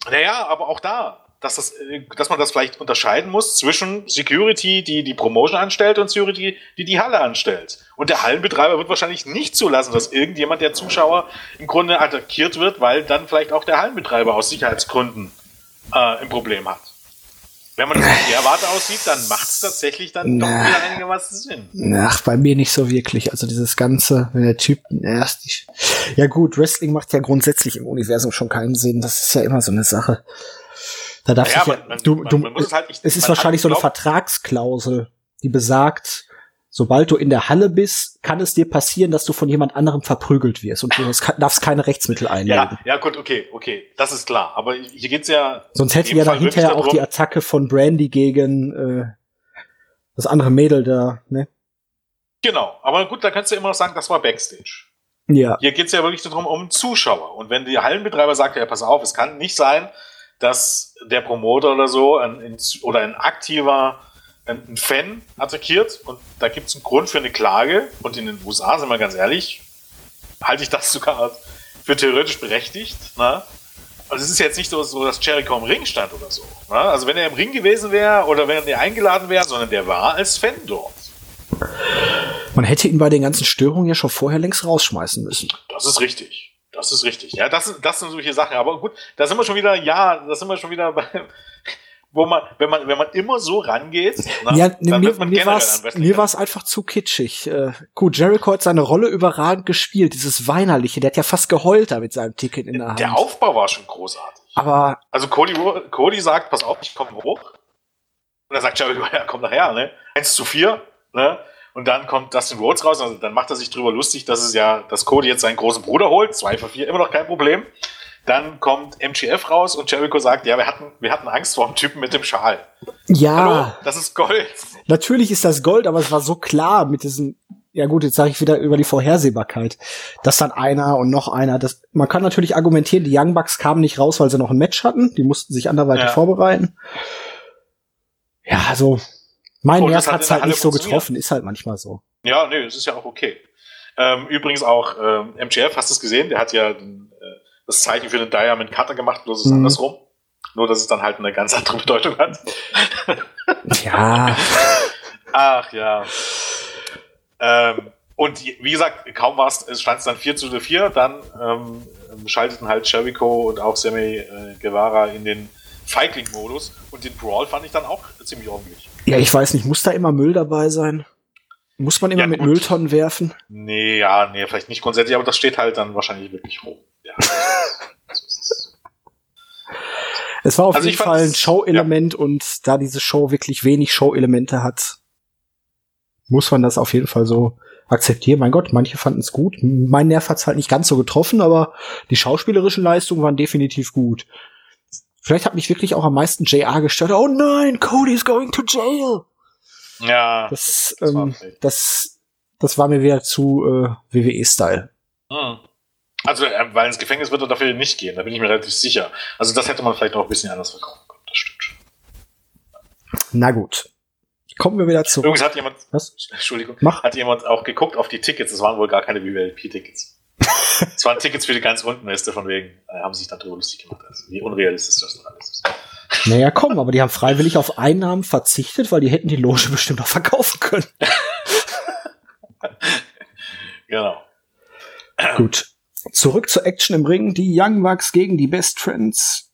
Naja, aber auch da dass, das, äh, dass man das vielleicht unterscheiden muss zwischen Security, die die Promotion anstellt, und Security, die die Halle anstellt. Und der Hallenbetreiber wird wahrscheinlich nicht zulassen, dass irgendjemand der Zuschauer im Grunde attackiert wird, weil dann vielleicht auch der Hallenbetreiber aus Sicherheitsgründen äh, ein Problem hat. Wenn man das von der Warte aussieht, dann macht es tatsächlich dann Na, doch wieder einigermaßen Sinn. Ach, bei mir nicht so wirklich. Also dieses Ganze, wenn der Typ erst. Ja gut, Wrestling macht ja grundsätzlich im Universum schon keinen Sinn. Das ist ja immer so eine Sache. Da darf ja, ich ja, man, du, man, du, man es, halt nicht, es ist wahrscheinlich so eine Vertragsklausel, die besagt, sobald du in der Halle bist, kann es dir passieren, dass du von jemand anderem verprügelt wirst und du darfst keine Rechtsmittel einlegen. Ja, ja, gut, okay, okay, das ist klar. Aber hier geht's ja. Sonst hätten wir ja da hinterher auch die Attacke von Brandy gegen äh, das andere Mädel da, ne? Genau, aber gut, da kannst du immer noch sagen, das war Backstage. Ja. Hier geht's ja wirklich darum, um Zuschauer. Und wenn der Hallenbetreiber sagt, ja, pass auf, es kann nicht sein, dass der Promoter oder so ein, oder ein aktiver ein Fan attackiert und da gibt es einen Grund für eine Klage und in den USA, sind wir ganz ehrlich, halte ich das sogar für theoretisch berechtigt. Ne? Also es ist jetzt nicht so, so, dass Jericho im Ring stand oder so. Ne? Also wenn er im Ring gewesen wäre oder wenn er eingeladen wäre, sondern der war als Fan dort. Man hätte ihn bei den ganzen Störungen ja schon vorher längst rausschmeißen müssen. Das ist richtig. Das ist richtig. Ja, das, das sind solche Sachen. Aber gut, da sind wir schon wieder, ja, da sind wir schon wieder bei, wo man, wenn man, wenn man immer so rangeht, na, ja, dann mir, mir war's, mir war es einfach zu kitschig. Äh, gut, Jericho hat seine Rolle überragend gespielt, dieses Weinerliche, der hat ja fast geheult da mit seinem Ticket in der Hand. Der Aufbau war schon großartig. Aber. Also Cody, Cody sagt, pass auf, ich komme hoch. Und dann sagt Jericho, ja, komm nachher, ne? Eins zu vier, ne? Und dann kommt Dustin Rhodes raus, also dann macht er sich drüber lustig, dass es ja, dass Cody jetzt seinen großen Bruder holt. Zwei für vier, immer noch kein Problem. Dann kommt MGF raus und Jericho sagt, ja, wir hatten, wir hatten Angst vor dem Typen mit dem Schal. Ja. Hallo, das ist Gold. Natürlich ist das Gold, aber es war so klar mit diesem, ja gut, jetzt sage ich wieder über die Vorhersehbarkeit, dass dann einer und noch einer, das, man kann natürlich argumentieren, die Young Bucks kamen nicht raus, weil sie noch ein Match hatten, die mussten sich anderweitig ja. vorbereiten. Ja, also, mein oh, Nerv hat es halt nicht so getroffen, ist halt manchmal so. Ja, nee, es ist ja auch okay. Ähm, übrigens auch ähm, MGF, hast du es gesehen? Der hat ja äh, das Zeichen für den Diamond Cutter gemacht, bloß ist mhm. andersrum. Nur, dass es dann halt eine ganz andere Bedeutung hat. ja. Ach ja. Ähm, und wie gesagt, kaum war es, stand es dann 4 zu 4, dann ähm, schalteten halt Jericho und auch Sammy äh, Guevara in den Feigling-Modus und den Brawl fand ich dann auch ziemlich ordentlich. Ja, ich weiß nicht, muss da immer Müll dabei sein? Muss man immer ja, mit gut. Mülltonnen werfen? Nee, ja, nee, vielleicht nicht grundsätzlich, aber das steht halt dann wahrscheinlich wirklich rum. Ja. es war auf also jeden Fall ein Show-Element ja. und da diese Show wirklich wenig Show-Elemente hat, muss man das auf jeden Fall so akzeptieren. Mein Gott, manche fanden es gut. Mein Nerv hat es halt nicht ganz so getroffen, aber die schauspielerischen Leistungen waren definitiv gut. Vielleicht hat mich wirklich auch am meisten JR gestört. Oh nein, Cody is going to jail. Ja. Das, das, ähm, das, das war mir wieder zu äh, WWE-Style. Hm. Also, äh, weil ins Gefängnis wird er dafür nicht gehen, da bin ich mir relativ sicher. Also, das hätte man vielleicht auch ein bisschen anders verkaufen können. Das stimmt schon. Na gut. Kommen wir wieder zurück. Übrigens hat jemand, Was? Entschuldigung, Mach. hat jemand auch geguckt auf die Tickets. Das waren wohl gar keine VIP-Tickets. Es waren Tickets für die ganz unten, ist von wegen, äh, haben sich darüber lustig gemacht. Also, wie unrealistisch das noch alles ist. Naja, komm, aber die haben freiwillig auf Einnahmen verzichtet, weil die hätten die Loge bestimmt noch verkaufen können. genau. Gut. Zurück zur Action im Ring. Die Young Bucks gegen die Best Friends.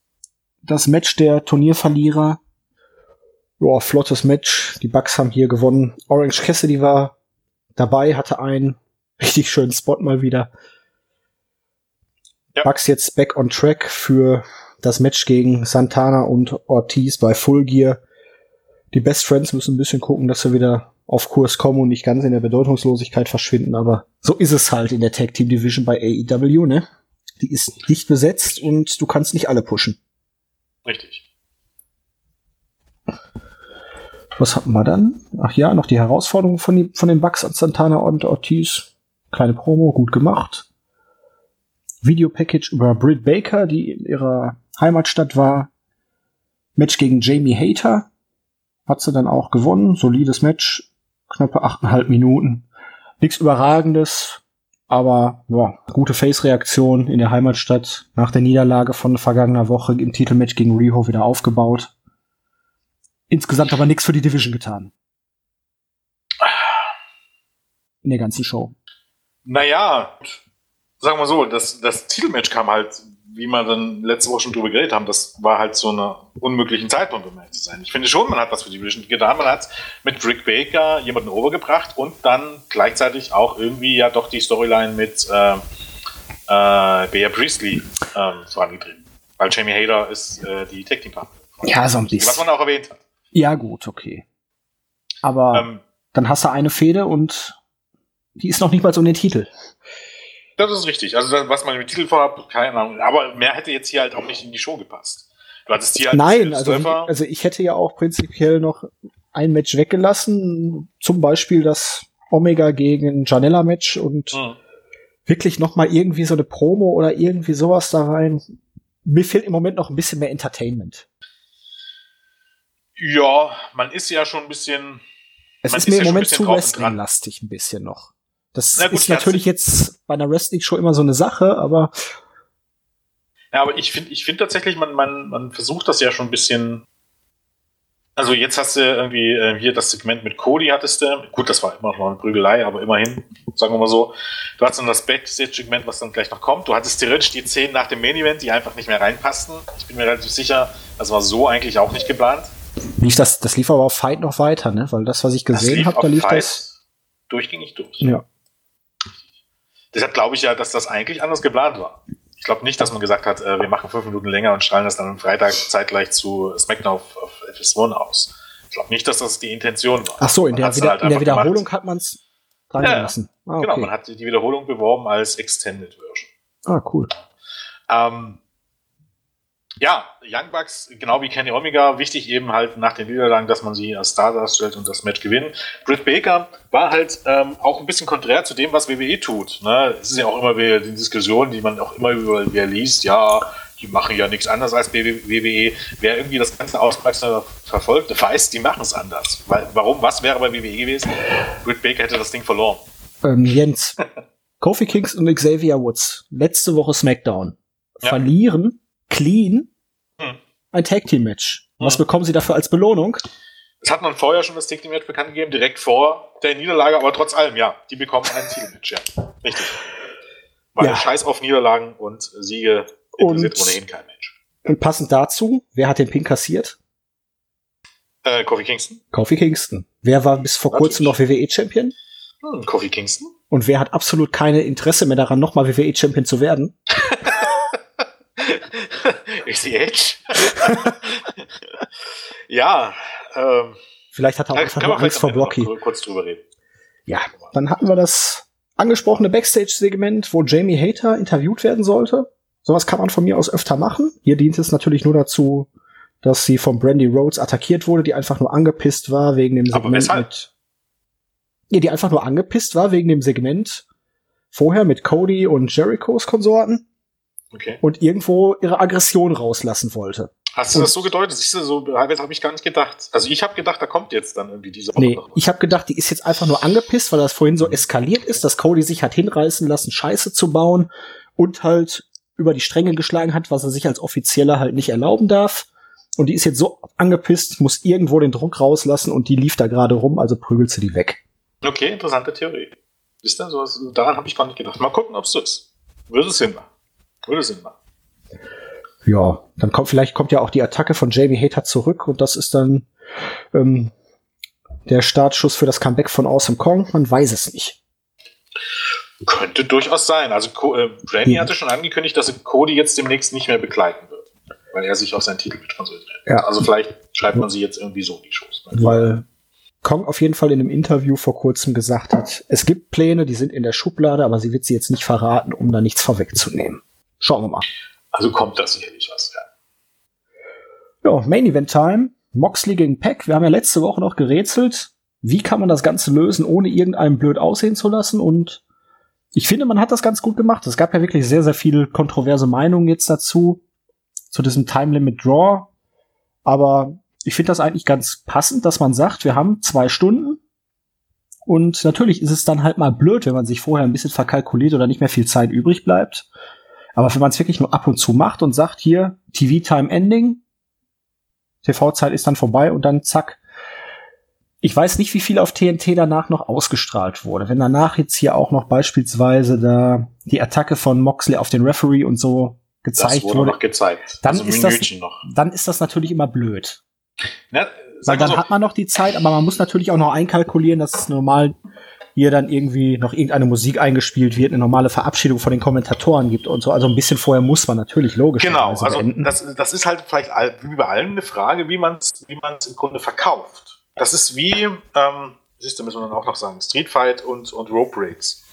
Das Match der Turnierverlierer. Boah, flottes Match. Die Bucks haben hier gewonnen. Orange Cassidy war dabei, hatte einen richtig schönen Spot mal wieder. Ja. Bucks jetzt back on track für das Match gegen Santana und Ortiz bei Full Gear. Die Best Friends müssen ein bisschen gucken, dass sie wieder auf Kurs kommen und nicht ganz in der Bedeutungslosigkeit verschwinden, aber so ist es halt in der Tag Team Division bei AEW, ne? Die ist dicht besetzt und du kannst nicht alle pushen. Richtig. Was hatten wir dann? Ach ja, noch die Herausforderung von, die, von den Bucks an Santana und Ortiz. Kleine Promo, gut gemacht. Videopackage über Britt Baker, die in ihrer Heimatstadt war. Match gegen Jamie Hater. Hat sie dann auch gewonnen. Solides Match. Knappe achteinhalb Minuten. Nichts Überragendes, aber ja, gute Face-Reaktion in der Heimatstadt nach der Niederlage von vergangener Woche im Titelmatch gegen Riho wieder aufgebaut. Insgesamt aber nichts für die Division getan. In der ganzen Show. Naja, sagen wir so, das, das Titelmatch kam halt wie wir dann letzte Woche schon drüber geredet haben, das war halt so eine unmöglichen Zeitpunkt, um ehrlich zu sein. Ich finde schon, man hat was für die Division getan. Man hat mit Rick Baker jemanden overgebracht und dann gleichzeitig auch irgendwie ja doch die Storyline mit äh, äh, Bea Priestley ähm, vorangetrieben. Weil Jamie Hader ist äh, die Tag Team Partner. Ja, so ein bisschen. Was man auch erwähnt hat. Ja, gut, okay. Aber ähm, dann hast du eine Fehde und die ist noch nicht mal so um den Titel. Das ist richtig. Also was man mit Titel vorhat, keine Ahnung. Aber mehr hätte jetzt hier halt auch nicht in die Show gepasst. Du hattest hier halt Nein, also, wie, also ich hätte ja auch prinzipiell noch ein Match weggelassen. Zum Beispiel das Omega gegen Janella Match und hm. wirklich noch mal irgendwie so eine Promo oder irgendwie sowas da rein. Mir fehlt im Moment noch ein bisschen mehr Entertainment. Ja, man ist ja schon ein bisschen. Es ist mir im Moment zu Wrestling-lastig ein bisschen noch. Das gut, ist natürlich jetzt bei einer Wrestling-Show immer so eine Sache, aber. Ja, aber ich finde ich finde tatsächlich, man, man, man versucht das ja schon ein bisschen. Also jetzt hast du irgendwie äh, hier das Segment mit Cody hattest du. Gut, das war immer noch eine Prügelei, aber immerhin, sagen wir mal so. Du hattest dann das Backstage-Segment, was dann gleich noch kommt. Du hattest theoretisch die Szenen nach dem Main-Event, die einfach nicht mehr reinpassten. Ich bin mir relativ sicher, das war so eigentlich auch nicht geplant. Lief das, das lief aber auf Fight noch weiter, ne? Weil das, was ich gesehen habe, da lief Fight das durchgängig durch. Ja. Deshalb glaube ich ja, dass das eigentlich anders geplant war. Ich glaube nicht, dass man gesagt hat, äh, wir machen fünf Minuten länger und strahlen das dann am Freitag zeitgleich zu SmackDown auf, auf FS1 aus. Ich glaube nicht, dass das die Intention war. Ach so, in der, wieder, halt in der Wiederholung gemacht. hat man es dran ja, gelassen. Ah, genau, okay. Genau, man hat die Wiederholung beworben als Extended Version. Ah, cool. Ähm, ja, Young Bucks, genau wie Kenny Omega, wichtig eben halt nach den Niederlagen, dass man sie als Star darstellt und das Match gewinnt. Britt Baker war halt ähm, auch ein bisschen konträr zu dem, was WWE tut. Ne? Es ist ja auch immer wieder die Diskussion, die man auch immer über wer liest, ja, die machen ja nichts anderes als WWE. Wer irgendwie das Ganze aufmerksam verfolgt, weiß, die machen es anders. Weil, warum? Was wäre bei WWE gewesen? Britt Baker hätte das Ding verloren. Ähm, Jens, Kofi Kings und Xavier Woods, letzte Woche SmackDown, ja. verlieren clean hm. ein Tag Team Match. Hm. Was bekommen sie dafür als Belohnung? Das hat man vorher schon das Tag Team Match bekannt gegeben, direkt vor der Niederlage, aber trotz allem, ja, die bekommen ein Titelmatch, ja. Richtig. Weil ja. Scheiß auf Niederlagen und Siege interessiert und ohnehin kein Mensch. Und passend dazu, wer hat den Pin kassiert? Äh, Kofi Kingston. Kofi Kingston. Wer war bis vor Natürlich. kurzem noch WWE-Champion? Hm, Kofi Kingston. Und wer hat absolut keine Interesse mehr daran, nochmal WWE-Champion zu werden? Ist die Edge? ja. Ähm, vielleicht hat er auch einfach nur Angst vor Blocky. Kurz drüber reden. Ja, dann hatten wir das angesprochene Backstage-Segment, wo Jamie Hater interviewt werden sollte. Sowas kann man von mir aus öfter machen. Hier dient es natürlich nur dazu, dass sie von Brandy Rhodes attackiert wurde, die einfach nur angepisst war wegen dem Segment mit. Ja, die einfach nur angepisst war wegen dem Segment vorher mit Cody und Jerichos Konsorten. Okay. Und irgendwo ihre Aggression rauslassen wollte. Hast du und das so gedeutet? Siehst du, so das habe ich gar nicht gedacht. Also ich habe gedacht, da kommt jetzt dann irgendwie diese Nee, ich habe gedacht, die ist jetzt einfach nur angepisst, weil das vorhin so eskaliert ist, dass Cody sich hat hinreißen lassen, Scheiße zu bauen und halt über die Stränge geschlagen hat, was er sich als Offizieller halt nicht erlauben darf. Und die ist jetzt so angepisst, muss irgendwo den Druck rauslassen und die lief da gerade rum, also prügelt sie die weg. Okay, interessante Theorie. Siehst du, so, daran habe ich gar nicht gedacht. Mal gucken, ob es so ist. Würde es Sinn machen. Würde Sinn machen. Ja, dann kommt vielleicht kommt ja auch die Attacke von Jamie Hater zurück und das ist dann ähm, der Startschuss für das Comeback von Awesome Kong. Man weiß es nicht. Könnte durchaus sein. Also äh, hm. hatte schon angekündigt, dass Cody jetzt demnächst nicht mehr begleiten wird, weil er sich auf seinen Titel konzentriert. Ja. Also vielleicht schreibt man sie jetzt irgendwie so in die Shows. Weil Kong auf jeden Fall in einem Interview vor kurzem gesagt hat, es gibt Pläne, die sind in der Schublade, aber sie wird sie jetzt nicht verraten, um da nichts vorwegzunehmen. Schauen wir mal. Also kommt das sicherlich was, ja. Ja, Main Event Time. Moxley gegen Peck. Wir haben ja letzte Woche noch gerätselt. Wie kann man das Ganze lösen, ohne irgendeinem blöd aussehen zu lassen? Und ich finde, man hat das ganz gut gemacht. Es gab ja wirklich sehr, sehr viele kontroverse Meinungen jetzt dazu, zu diesem Time Limit Draw. Aber ich finde das eigentlich ganz passend, dass man sagt, wir haben zwei Stunden. Und natürlich ist es dann halt mal blöd, wenn man sich vorher ein bisschen verkalkuliert oder nicht mehr viel Zeit übrig bleibt. Aber wenn man es wirklich nur ab und zu macht und sagt, hier, TV-Time Ending, TV-Zeit ist dann vorbei und dann zack. Ich weiß nicht, wie viel auf TNT danach noch ausgestrahlt wurde. Wenn danach jetzt hier auch noch beispielsweise da die Attacke von Moxley auf den Referee und so gezeigt wurde, wurde gezeigt. Dann, also ist das, dann ist das natürlich immer blöd. Na, Weil dann so. hat man noch die Zeit, aber man muss natürlich auch noch einkalkulieren, dass es normal hier dann irgendwie noch irgendeine Musik eingespielt wird, eine normale Verabschiedung von den Kommentatoren gibt und so. Also ein bisschen vorher muss man natürlich logisch. Genau, also das, das ist halt vielleicht wie bei allen eine Frage, wie man es wie man's im Grunde verkauft. Das ist wie, ähm, siehst du, müssen wir dann auch noch sagen, Street Fight und, und Rope Breaks.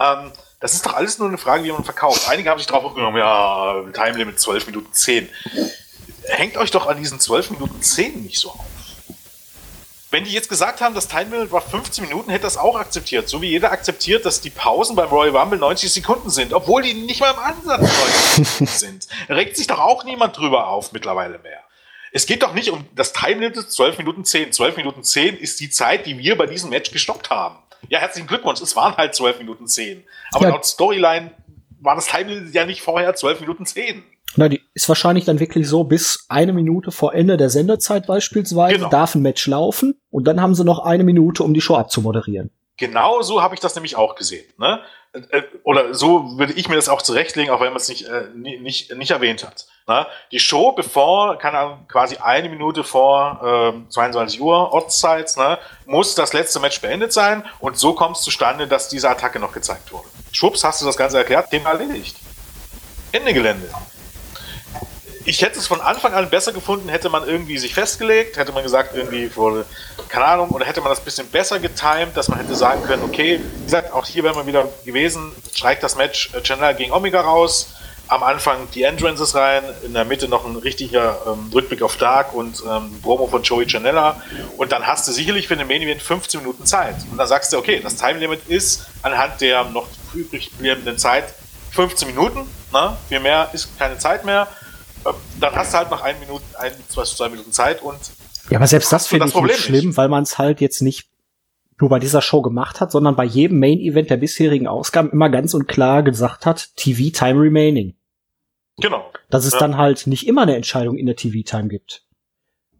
Ähm, das ist doch alles nur eine Frage, wie man verkauft. Einige haben sich drauf aufgenommen, ja, Time Limit 12 Minuten 10. Hängt euch doch an diesen 12 Minuten 10 nicht so auf. Wenn die jetzt gesagt haben, das Time Limit war 15 Minuten, hätte das auch akzeptiert. So wie jeder akzeptiert, dass die Pausen beim Royal Rumble 90 Sekunden sind, obwohl die nicht mal im Ansatz 90 Sekunden sind. Regt sich doch auch niemand drüber auf mittlerweile mehr. Es geht doch nicht um das Time Limit 12 Minuten 10. 12 Minuten 10 ist die Zeit, die wir bei diesem Match gestoppt haben. Ja, herzlichen Glückwunsch, es waren halt 12 Minuten 10. Aber ja. laut Storyline war das Time Limit ja nicht vorher 12 Minuten 10. Na, die ist wahrscheinlich dann wirklich so, bis eine Minute vor Ende der Sendezeit beispielsweise genau. darf ein Match laufen und dann haben sie noch eine Minute, um die Show abzumoderieren. Genau so habe ich das nämlich auch gesehen. Ne? Äh, oder so würde ich mir das auch zurechtlegen, auch wenn man es nicht, äh, nicht, nicht erwähnt hat. Ne? Die Show, bevor, kann Ahnung, quasi eine Minute vor äh, 22 Uhr Ortszeit, ne, muss das letzte Match beendet sein und so kommt es zustande, dass diese Attacke noch gezeigt wurde. Schwupps, hast du das Ganze erklärt, Thema erledigt. Ende Gelände ich hätte es von Anfang an besser gefunden, hätte man irgendwie sich festgelegt, hätte man gesagt, irgendwie wurde, keine Ahnung, oder hätte man das ein bisschen besser getimed, dass man hätte sagen können, okay, wie gesagt, auch hier wäre man wieder gewesen, streicht das Match äh, Chandler gegen Omega raus, am Anfang die Entrances rein, in der Mitte noch ein richtiger ähm, Rückblick auf Dark und ähm, Promo von Joey Janella und dann hast du sicherlich für den Main Event 15 Minuten Zeit und dann sagst du, okay, das Time Limit ist anhand der noch übrig bleibenden Zeit 15 Minuten, ne? viel mehr ist keine Zeit mehr dann hast du halt noch ein Minuten, ein, zwei, zwei Minuten Zeit und ja, aber selbst das finde ich nicht schlimm, nicht. weil man es halt jetzt nicht nur bei dieser Show gemacht hat, sondern bei jedem Main Event der bisherigen Ausgaben immer ganz und klar gesagt hat, TV Time Remaining. Genau. Dass es ja. dann halt nicht immer eine Entscheidung in der TV Time gibt.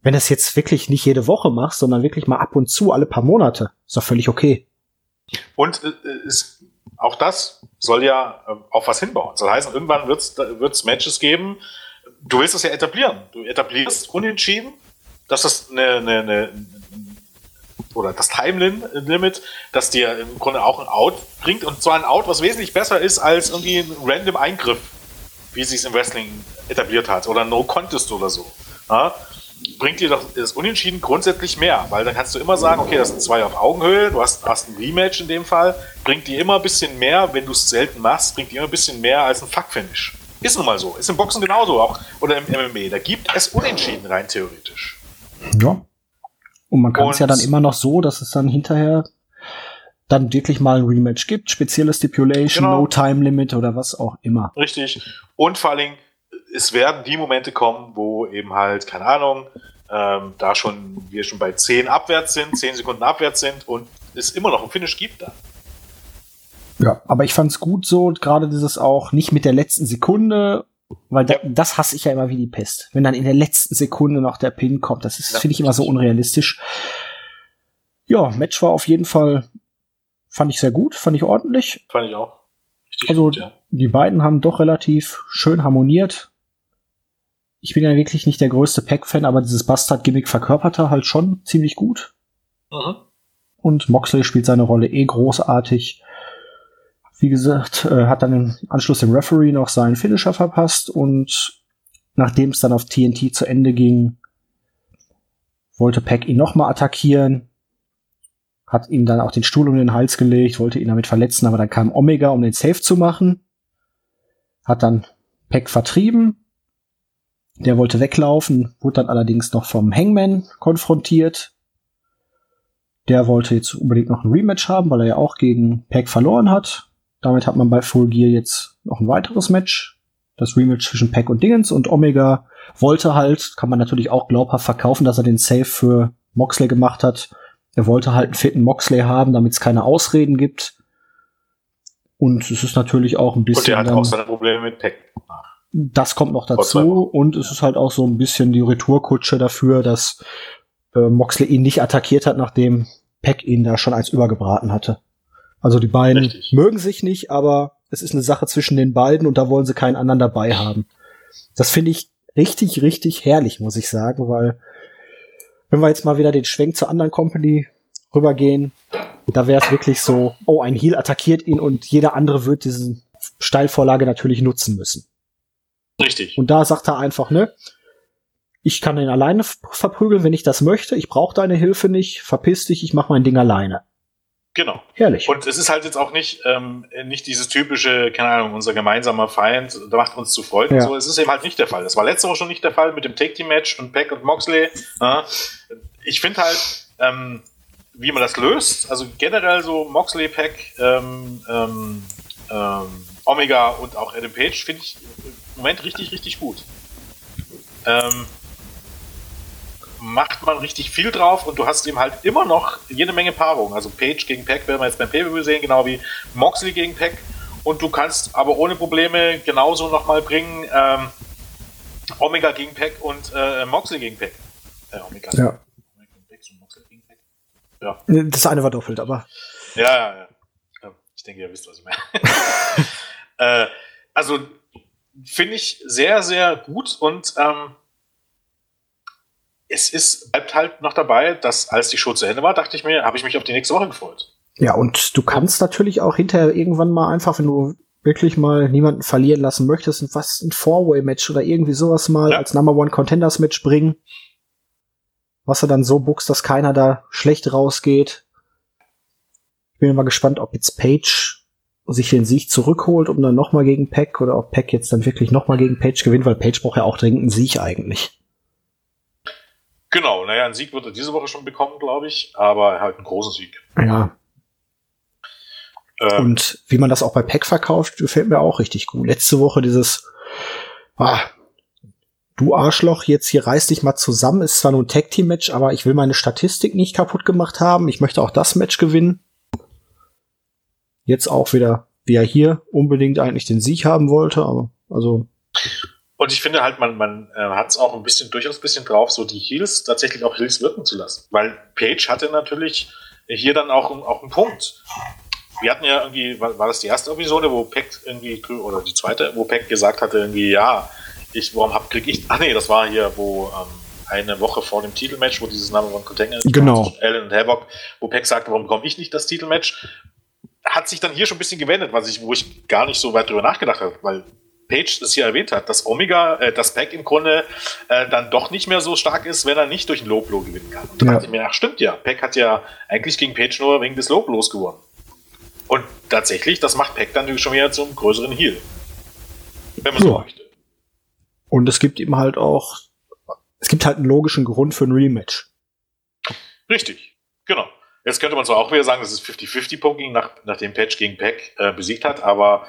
Wenn das jetzt wirklich nicht jede Woche machst, sondern wirklich mal ab und zu alle paar Monate, ist doch völlig okay. Und äh, ist, auch das soll ja äh, auf was hinbauen. Das heißt, irgendwann wird es Matches geben, du willst das ja etablieren. Du etablierst unentschieden, dass das eine, eine, eine oder das Time Limit, das dir im Grunde auch ein Out bringt und zwar ein Out, was wesentlich besser ist als irgendwie ein random Eingriff, wie es sich im Wrestling etabliert hat oder No Contest oder so. Ja? Bringt dir doch das Unentschieden grundsätzlich mehr, weil dann kannst du immer sagen, okay, das sind zwei auf Augenhöhe, du hast, hast ein Rematch in dem Fall, bringt dir immer ein bisschen mehr, wenn du es selten machst, bringt dir immer ein bisschen mehr als ein Fuck-Finish. Ist nun mal so. Ist im Boxen genauso auch. Oder im MMA. Da gibt es Unentschieden rein theoretisch. Ja. Und man kann es ja dann immer noch so, dass es dann hinterher dann wirklich mal ein Rematch gibt, spezielle Stipulation, genau. No Time Limit oder was auch immer. Richtig. Und vor allen Dingen, es werden die Momente kommen, wo eben halt, keine Ahnung, ähm, da schon wir schon bei 10 abwärts sind, 10 Sekunden abwärts sind und es immer noch ein Finish gibt dann. Ja, aber ich fand's gut so, gerade dieses auch nicht mit der letzten Sekunde, weil da, das hasse ich ja immer wie die Pest. Wenn dann in der letzten Sekunde noch der Pin kommt, das ist, ja, finde ich immer so unrealistisch. Ja, Match war auf jeden Fall, fand ich sehr gut, fand ich ordentlich. Fand ich auch. Richtig also, gut, ja. die beiden haben doch relativ schön harmoniert. Ich bin ja wirklich nicht der größte Pack-Fan, aber dieses Bastard-Gimmick verkörpert er halt schon ziemlich gut. Mhm. Und Moxley spielt seine Rolle eh großartig. Wie gesagt, äh, hat dann im Anschluss dem Referee noch seinen Finisher verpasst und nachdem es dann auf TNT zu Ende ging, wollte Pack ihn nochmal attackieren, hat ihm dann auch den Stuhl um den Hals gelegt, wollte ihn damit verletzen, aber dann kam Omega, um den Safe zu machen, hat dann Pack vertrieben, der wollte weglaufen, wurde dann allerdings noch vom Hangman konfrontiert. Der wollte jetzt unbedingt noch ein Rematch haben, weil er ja auch gegen Pack verloren hat. Damit hat man bei Full Gear jetzt noch ein weiteres Match. Das Rematch zwischen Pack und Dingens und Omega wollte halt, kann man natürlich auch glaubhaft verkaufen, dass er den Save für Moxley gemacht hat, Er wollte halt einen fitten Moxley haben, damit es keine Ausreden gibt. Und es ist natürlich auch ein bisschen. Und er hat auch seine Probleme mit Pack. Das kommt noch dazu. Und es ist halt auch so ein bisschen die Retourkutsche dafür, dass äh, Moxley ihn nicht attackiert hat, nachdem Peck ihn da schon eins übergebraten hatte. Also die beiden Richtig. mögen sich nicht, aber es ist eine Sache zwischen den beiden und da wollen sie keinen anderen dabei haben. Das finde ich richtig, richtig herrlich, muss ich sagen, weil wenn wir jetzt mal wieder den Schwenk zur anderen Company rübergehen, da wäre es wirklich so, oh, ein Heal attackiert ihn und jeder andere wird diesen Steilvorlage natürlich nutzen müssen. Richtig. Und da sagt er einfach, ne, ich kann ihn alleine verprügeln, wenn ich das möchte. Ich brauche deine Hilfe nicht. Verpiss dich, ich mache mein Ding alleine. Genau. Herrlich. Und es ist halt jetzt auch nicht, ähm, nicht dieses typische, keine Ahnung, unser gemeinsamer Feind, der macht uns zu folgen. Ja. So, es ist eben halt nicht der Fall. Das war letzte Woche schon nicht der Fall mit dem Take-Team-Match und Peck und Moxley. Ja. Ich finde halt, ähm, wie man das löst, also generell so Moxley, Peck, ähm, ähm, ähm, Omega und auch Adam Page finde ich im Moment richtig, richtig gut. Ähm, macht man richtig viel drauf und du hast eben halt immer noch jede Menge Paarungen. Also Page gegen Pack werden wir jetzt beim pay sehen, genau wie Moxley gegen Pack. Und du kannst aber ohne Probleme genauso nochmal bringen ähm, Omega gegen Pack und äh, Moxley gegen Pack. Äh, Omega. Ja. Ja. Das eine war doppelt, aber. Ja, ja, ja. Ich denke, ihr wisst, was ich meine. äh, also finde ich sehr, sehr gut und ähm, es ist, bleibt halt noch dabei, dass als die Show zu Ende war, dachte ich mir, habe ich mich auf die nächste Woche gefreut. Ja, und du kannst natürlich auch hinterher irgendwann mal einfach, wenn du wirklich mal niemanden verlieren lassen möchtest, was ein Four-Way-Match oder irgendwie sowas mal ja. als Number One Contenders Match bringen, was er dann so buchst, dass keiner da schlecht rausgeht. Ich bin mal gespannt, ob jetzt Page sich den Sieg zurückholt, um dann nochmal gegen Peck oder ob Peck jetzt dann wirklich nochmal gegen Page gewinnt, weil Page braucht ja auch dringend einen Sieg eigentlich. Genau, naja, einen Sieg wird er diese Woche schon bekommen, glaube ich, aber halt einen großen Sieg. Ja. Ähm, und wie man das auch bei Pack verkauft, gefällt mir auch richtig gut. Letzte Woche dieses, ah, du Arschloch, jetzt hier reiß dich mal zusammen, ist zwar nur ein Tag-Team-Match, aber ich will meine Statistik nicht kaputt gemacht haben. Ich möchte auch das Match gewinnen. Jetzt auch wieder, wie er hier unbedingt eigentlich den Sieg haben wollte, aber also und ich finde halt, man, man äh, hat es auch ein bisschen, durchaus ein bisschen drauf, so die Heels tatsächlich auch Heels wirken zu lassen. Weil Page hatte natürlich hier dann auch, auch einen Punkt. Wir hatten ja irgendwie, war, war das die erste Episode, wo Peck irgendwie, oder die zweite, wo Peck gesagt hatte, irgendwie, ja, ich, warum hab, krieg ich, ach nee, das war hier, wo, ähm, eine Woche vor dem Titelmatch, wo dieses Number One Contender genau. Allen und Havoc, wo Peck sagte, warum bekomme ich nicht das Titelmatch, hat sich dann hier schon ein bisschen gewendet, was ich, wo ich gar nicht so weit drüber nachgedacht habe, weil Page das hier erwähnt hat, dass Omega, äh, das Pack im Grunde äh, dann doch nicht mehr so stark ist, wenn er nicht durch ein Low Blow gewinnen kann. Und da ja. dachte ich mir, ach stimmt ja, Pack hat ja eigentlich gegen Page nur wegen des Low Blows gewonnen. Und tatsächlich, das macht Pack dann schon wieder zum größeren Heal. Wenn man ja. so möchte. Und es gibt ihm halt auch, es gibt halt einen logischen Grund für ein Rematch. Richtig, genau. Jetzt könnte man zwar auch wieder sagen, das ist 50-50-Poking, nach, nachdem Patch gegen Pack äh, besiegt hat, aber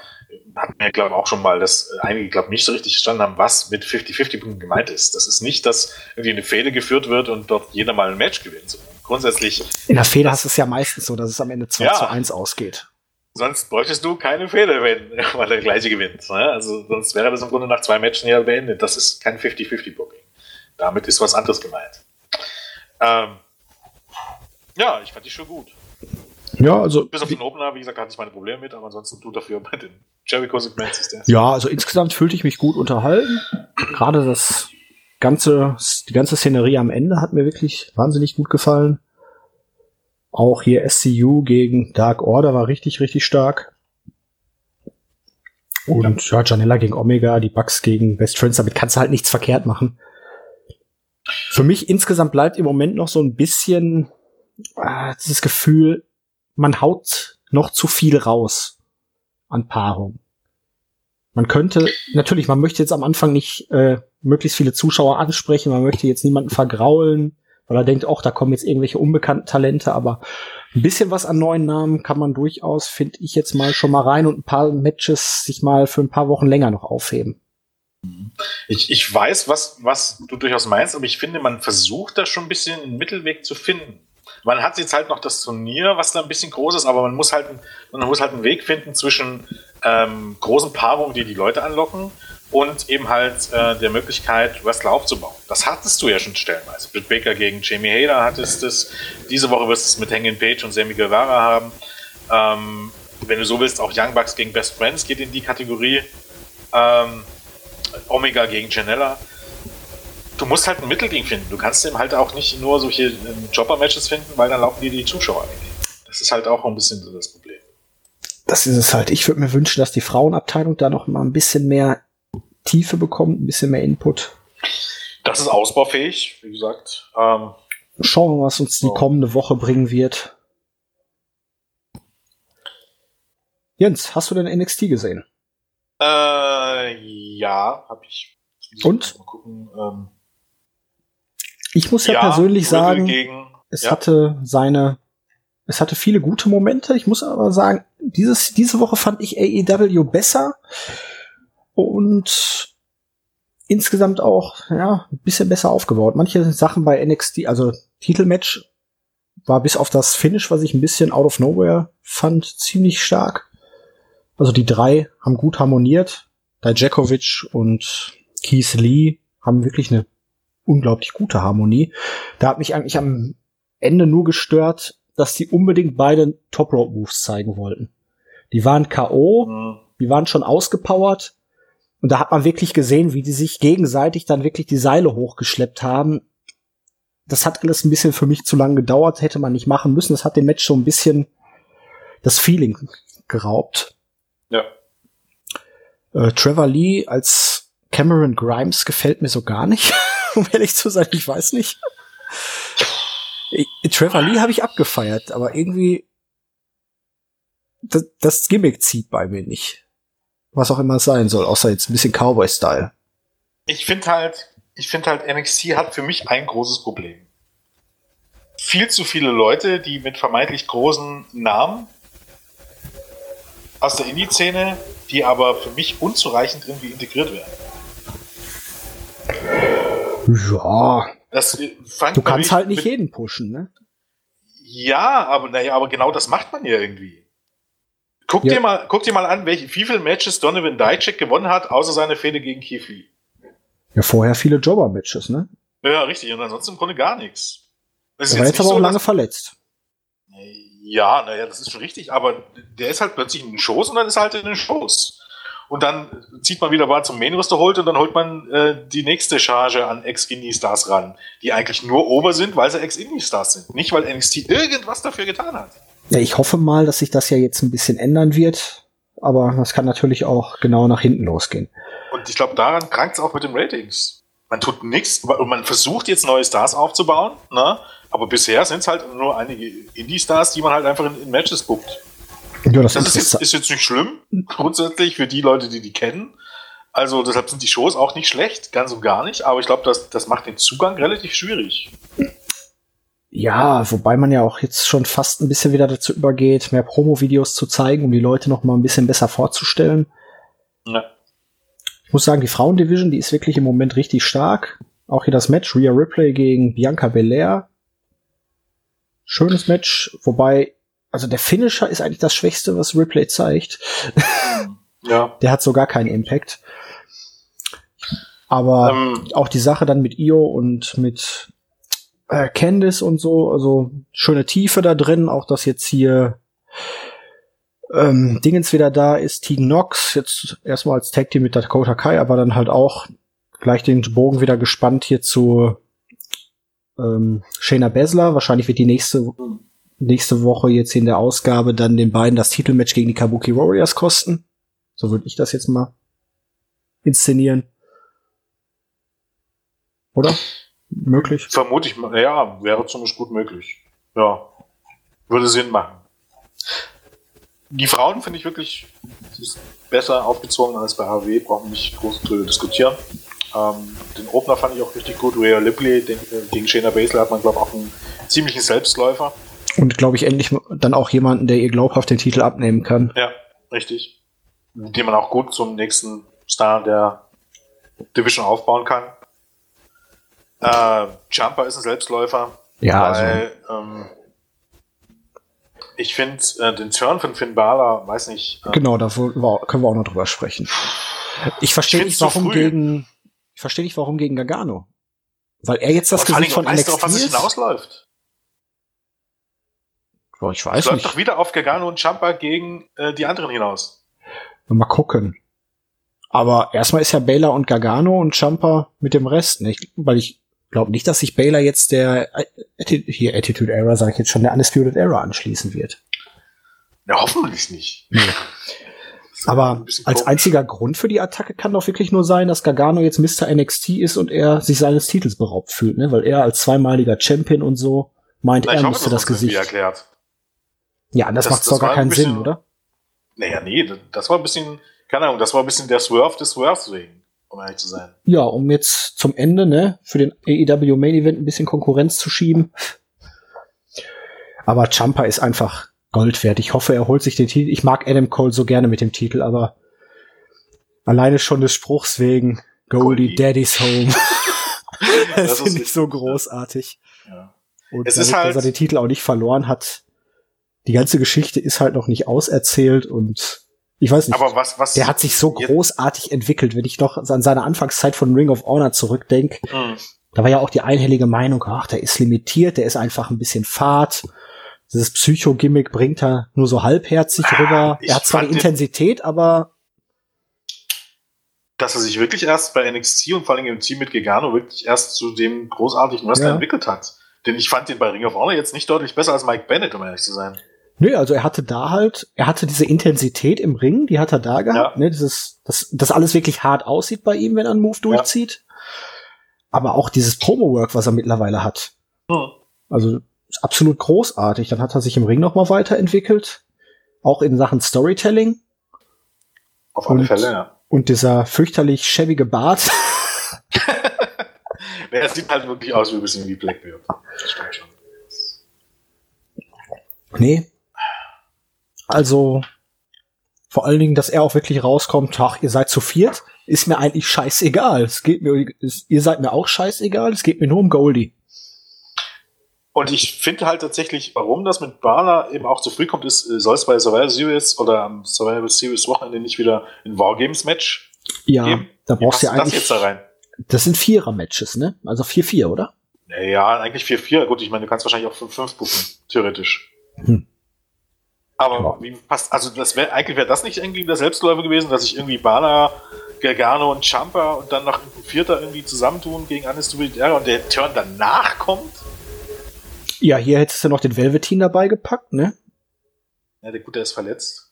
hatten wir, glaube ich, auch schon mal, dass einige, glaube ich, nicht so richtig verstanden haben, was mit 50-50-Punkten gemeint ist. Das ist nicht, dass irgendwie eine Fehde geführt wird und dort jeder mal ein Match gewinnt. Grundsätzlich. In der Fehde hast du es ja meistens so, dass es am Ende 2 ja, zu 1 ausgeht. Sonst bräuchtest du keine Fehde, wenn weil der gleiche gewinnt. Ne? Also sonst wäre das im Grunde nach zwei Matchen ja beendet. Das ist kein 50-50-Booking. Damit ist was anderes gemeint. Ähm, ja, ich fand die schon gut. Ja, also. Bis auf den Opener, wie gesagt, hatte ich meine Probleme mit, aber ansonsten tut dafür bei den Jericho-Segments ist der. Ja, also insgesamt fühlte ich mich gut unterhalten. Gerade das ganze, die ganze Szenerie am Ende hat mir wirklich wahnsinnig gut gefallen. Auch hier SCU gegen Dark Order war richtig, richtig stark. Und ja, Janella gegen Omega, die Bugs gegen Best Friends, damit kannst du halt nichts verkehrt machen. Für mich insgesamt bleibt im Moment noch so ein bisschen dieses Gefühl, man haut noch zu viel raus an Paarung. Man könnte, natürlich, man möchte jetzt am Anfang nicht äh, möglichst viele Zuschauer ansprechen, man möchte jetzt niemanden vergraulen, weil er denkt, auch da kommen jetzt irgendwelche unbekannten Talente, aber ein bisschen was an neuen Namen kann man durchaus, finde ich jetzt mal schon mal rein und ein paar Matches sich mal für ein paar Wochen länger noch aufheben. Ich, ich weiß, was, was du durchaus meinst, aber ich finde, man versucht da schon ein bisschen einen Mittelweg zu finden. Man hat jetzt halt noch das Turnier, was da ein bisschen groß ist, aber man muss halt, man muss halt einen Weg finden zwischen ähm, großen Paarungen, die die Leute anlocken und eben halt äh, der Möglichkeit, Wrestler aufzubauen. Das hattest du ja schon stellenweise. Britt Baker gegen Jamie Hayter hattest es. Diese Woche wirst du es mit Hanging Page und Sammy Guevara haben. Ähm, wenn du so willst, auch Young Bucks gegen Best Friends geht in die Kategorie. Ähm, Omega gegen Janella. Du musst halt ein Mittel gegen finden. Du kannst eben halt auch nicht nur solche ähm, Jobber-Matches finden, weil dann laufen dir die Zuschauer weg. Das ist halt auch ein bisschen so das Problem. Das ist es halt. Ich würde mir wünschen, dass die Frauenabteilung da noch mal ein bisschen mehr Tiefe bekommt, ein bisschen mehr Input. Das ist ausbaufähig, wie gesagt. Ähm, Schauen wir mal, was uns die kommende Woche bringen wird. Jens, hast du denn NXT gesehen? Äh, ja, habe ich. Und? Mal gucken, ähm, ich muss ja, ja persönlich sagen, gegen, es ja. hatte seine, es hatte viele gute Momente. Ich muss aber sagen, dieses, diese Woche fand ich AEW besser und insgesamt auch, ja, ein bisschen besser aufgebaut. Manche Sachen bei NXT, also Titelmatch war bis auf das Finish, was ich ein bisschen out of nowhere fand, ziemlich stark. Also die drei haben gut harmoniert. Dijakovic und Keith Lee haben wirklich eine unglaublich gute Harmonie. Da hat mich eigentlich am Ende nur gestört, dass die unbedingt beide Top Rope Moves zeigen wollten. Die waren K.O., mhm. die waren schon ausgepowert. Und da hat man wirklich gesehen, wie die sich gegenseitig dann wirklich die Seile hochgeschleppt haben. Das hat alles ein bisschen für mich zu lange gedauert, hätte man nicht machen müssen. Das hat dem Match so ein bisschen das Feeling geraubt. Ja. Äh, Trevor Lee als Cameron Grimes gefällt mir so gar nicht, um ehrlich zu sein, ich weiß nicht. Trevor Lee habe ich abgefeiert, aber irgendwie das, das Gimmick zieht bei mir nicht. Was auch immer es sein soll, außer jetzt ein bisschen Cowboy-Style. Ich finde halt, ich finde halt, NXT hat für mich ein großes Problem. Viel zu viele Leute, die mit vermeintlich großen Namen aus der Indie-Szene, die aber für mich unzureichend irgendwie integriert werden. Ja. Das du kannst halt nicht jeden pushen, ne? Ja, aber naja, aber genau das macht man ja irgendwie. Guck ja. dir mal, guck dir mal an, welche, wie viele Matches Donovan Dijak gewonnen hat, außer seine Fehde gegen Keith Lee. Ja, vorher viele Jobber-Matches, ne? Ja, richtig. Und ansonsten im Grunde gar nichts. Das ist er war jetzt aber so, auch lange verletzt. Ja, naja, das ist schon richtig, aber der ist halt plötzlich in den Shows und dann ist er halt in den Shows. Und dann zieht man wieder mal zum Main Roster holt und dann holt man äh, die nächste Charge an Ex-Indie-Stars ran, die eigentlich nur ober sind, weil sie Ex-Indie-Stars sind. Nicht, weil NXT irgendwas dafür getan hat. Ja, ich hoffe mal, dass sich das ja jetzt ein bisschen ändern wird, aber das kann natürlich auch genau nach hinten losgehen. Und ich glaube, daran krankt es auch mit den Ratings. Man tut nichts und man versucht jetzt neue Stars aufzubauen, ne? Aber bisher sind es halt nur einige Indie-Stars, die man halt einfach in, in Matches guckt. Ja, das, das ist, jetzt, ist jetzt nicht schlimm, grundsätzlich für die Leute, die die kennen. Also deshalb sind die Shows auch nicht schlecht, ganz und gar nicht. Aber ich glaube, das, das macht den Zugang relativ schwierig. Ja, wobei man ja auch jetzt schon fast ein bisschen wieder dazu übergeht, mehr Promo-Videos zu zeigen, um die Leute noch mal ein bisschen besser vorzustellen. Ja. Ich muss sagen, die Frauendivision, die ist wirklich im Moment richtig stark. Auch hier das Match, Rhea Ripley gegen Bianca Belair schönes Match, wobei, also der Finisher ist eigentlich das Schwächste, was Ripley zeigt. Ja. der hat so gar keinen Impact. Aber ähm, auch die Sache dann mit Io und mit äh, Candice und so, also schöne Tiefe da drin, auch dass jetzt hier ähm, Dingens wieder da ist, Tegan Knox, jetzt erstmal als Tag Team mit Dakota Kai, aber dann halt auch gleich den Bogen wieder gespannt hier zu ähm, Shayna Baszler. Wahrscheinlich wird die nächste, nächste Woche jetzt in der Ausgabe dann den beiden das Titelmatch gegen die Kabuki Warriors kosten. So würde ich das jetzt mal inszenieren. Oder? Möglich? Vermute ich mal, ja, wäre zumindest gut möglich. Ja. Würde Sinn machen. Die Frauen finde ich wirklich besser aufgezogen als bei HW, brauchen nicht groß drüber diskutieren. Ähm, den Opener fand ich auch richtig gut. Rhea Lipley den, gegen Shayna Baszler hat man, glaube ich, auch einen ziemlichen Selbstläufer. Und, glaube ich, endlich dann auch jemanden, der ihr glaubhaft den Titel abnehmen kann. Ja, richtig. Den man auch gut zum nächsten Star der Division aufbauen kann. Äh, Jumper ist ein Selbstläufer. Ja, weil, also. ähm, Ich finde äh, den Turn von Finn Balor, weiß nicht. Äh, genau, da können wir auch noch drüber sprechen. Ich verstehe nicht, warum gegen, ich verstehe nicht, warum gegen Gargano. Weil er jetzt das Gesicht von NXT auf was es hinausläuft. Oh, ich weiß es nicht. läuft doch wieder auf Gargano und Champa gegen äh, die anderen hinaus. Mal gucken. Aber erstmal ist ja Baylor und Gargano und Champa mit dem Rest, nicht? Weil ich glaube nicht, dass sich Baylor jetzt der hier Attitude Era, sage ich jetzt schon, der Undisputed Era anschließen wird. Ja, hoffentlich nicht. Nee. Aber als einziger Grund für die Attacke kann doch wirklich nur sein, dass Gargano jetzt Mr. NXT ist und er sich seines Titels beraubt fühlt, ne? Weil er als zweimaliger Champion und so meint, Na, er hoffe, müsste das, das Gesicht. Erklärt. Ja, anders macht es doch gar keinen bisschen, Sinn, oder? Naja, nee, das war ein bisschen, keine Ahnung, das war ein bisschen der Swerve des Swerves wegen, um ehrlich zu sein. Ja, um jetzt zum Ende, ne, für den AEW Main Event ein bisschen Konkurrenz zu schieben. Aber Champa ist einfach Gold wert. Ich hoffe, er holt sich den Titel. Ich mag Adam Cole so gerne mit dem Titel, aber alleine schon des Spruchs wegen Goldie, Daddy's Home. das, das finde ich so großartig. Ja. Und es dadurch, ist halt, dass er den Titel auch nicht verloren hat, die ganze Geschichte ist halt noch nicht auserzählt und ich weiß nicht. Aber was, was der hat sich so großartig entwickelt, wenn ich noch an seine Anfangszeit von Ring of Honor zurückdenke. Mhm. Da war ja auch die einhellige Meinung, ach, der ist limitiert, der ist einfach ein bisschen fad. Dieses Psycho-Gimmick bringt er nur so halbherzig ah, rüber. Er hat zwar die Intensität, aber dass er sich wirklich erst bei NXT und vor allem im Team mit Gegano wirklich erst zu dem großartigen Wrestler ja. entwickelt hat. Denn ich fand den bei Ring of Honor jetzt nicht deutlich besser als Mike Bennett, um ehrlich zu sein. Nö, also er hatte da halt, er hatte diese Intensität im Ring, die hat er da gehabt, ja. ne, dieses, dass das alles wirklich hart aussieht bei ihm, wenn er einen Move durchzieht. Ja. Aber auch dieses Promo-Work, was er mittlerweile hat. Hm. Also ist absolut großartig. Dann hat er sich im Ring nochmal weiterentwickelt. Auch in Sachen Storytelling. Auf alle und, Fälle, ja. Und dieser fürchterlich schäbige Bart. er sieht halt wirklich aus wie ein bisschen wie Blackbeard. Das stimmt schon. Nee, also vor allen Dingen, dass er auch wirklich rauskommt, ach, ihr seid zu viert, ist mir eigentlich scheißegal. Es geht mir, es, ihr seid mir auch scheißegal, es geht mir nur um Goldie. Und ich finde halt tatsächlich, warum das mit Bala eben auch zu früh kommt, ist, äh, soll es bei Survivor Series oder am Survivor Series Wochenende nicht wieder ein Wargames Match ja, geben? da brauchst du ja eigentlich. Das, jetzt da rein? das sind Vierer-Matches, ne? Also 4-4, oder? Ja, eigentlich 4-4. Gut, ich meine, du kannst wahrscheinlich auch 5-5 buchen, theoretisch. Hm. Aber ja. wie passt, also das wäre eigentlich wäre das nicht irgendwie der Selbstläufer gewesen, dass ich irgendwie Bana, Gargano und Champa und dann noch ein Vierter irgendwie zusammentun gegen Undisputed Era und der Turn danach kommt? Ja, hier hättest du noch den Velveteen dabei gepackt, ne? Ja, der gut, der ist verletzt.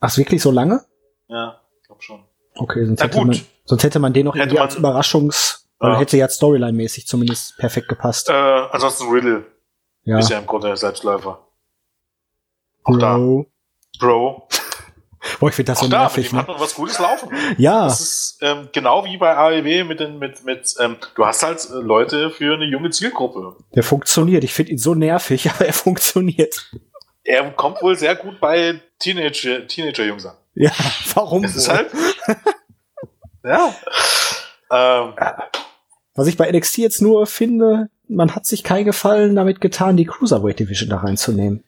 Ach, wirklich so lange? Ja, ich glaube schon. Okay, sonst hätte, man, sonst hätte man den noch hätte irgendwie man, als Überraschungs, ja. hätte ja Storyline-mäßig zumindest perfekt gepasst. Äh, ansonsten Riddle. Ja. Ist ja im Grunde der Selbstläufer. Auch Bro. Da. Bro. Boah, ich finde das Auch so nervig. Da, mit ne? hat noch was Gutes laufen. ja. Das ist ähm, genau wie bei AEW mit den, mit, mit, ähm, du hast halt äh, Leute für eine junge Zielgruppe. Der funktioniert. Ich finde ihn so nervig, aber er funktioniert. Er kommt wohl sehr gut bei Teenager, Teenager-Jungs an. Ja, warum? Es ist halt. ja. Ähm, Was ich bei NXT jetzt nur finde, man hat sich keinen Gefallen damit getan, die Cruiserweight Division da reinzunehmen.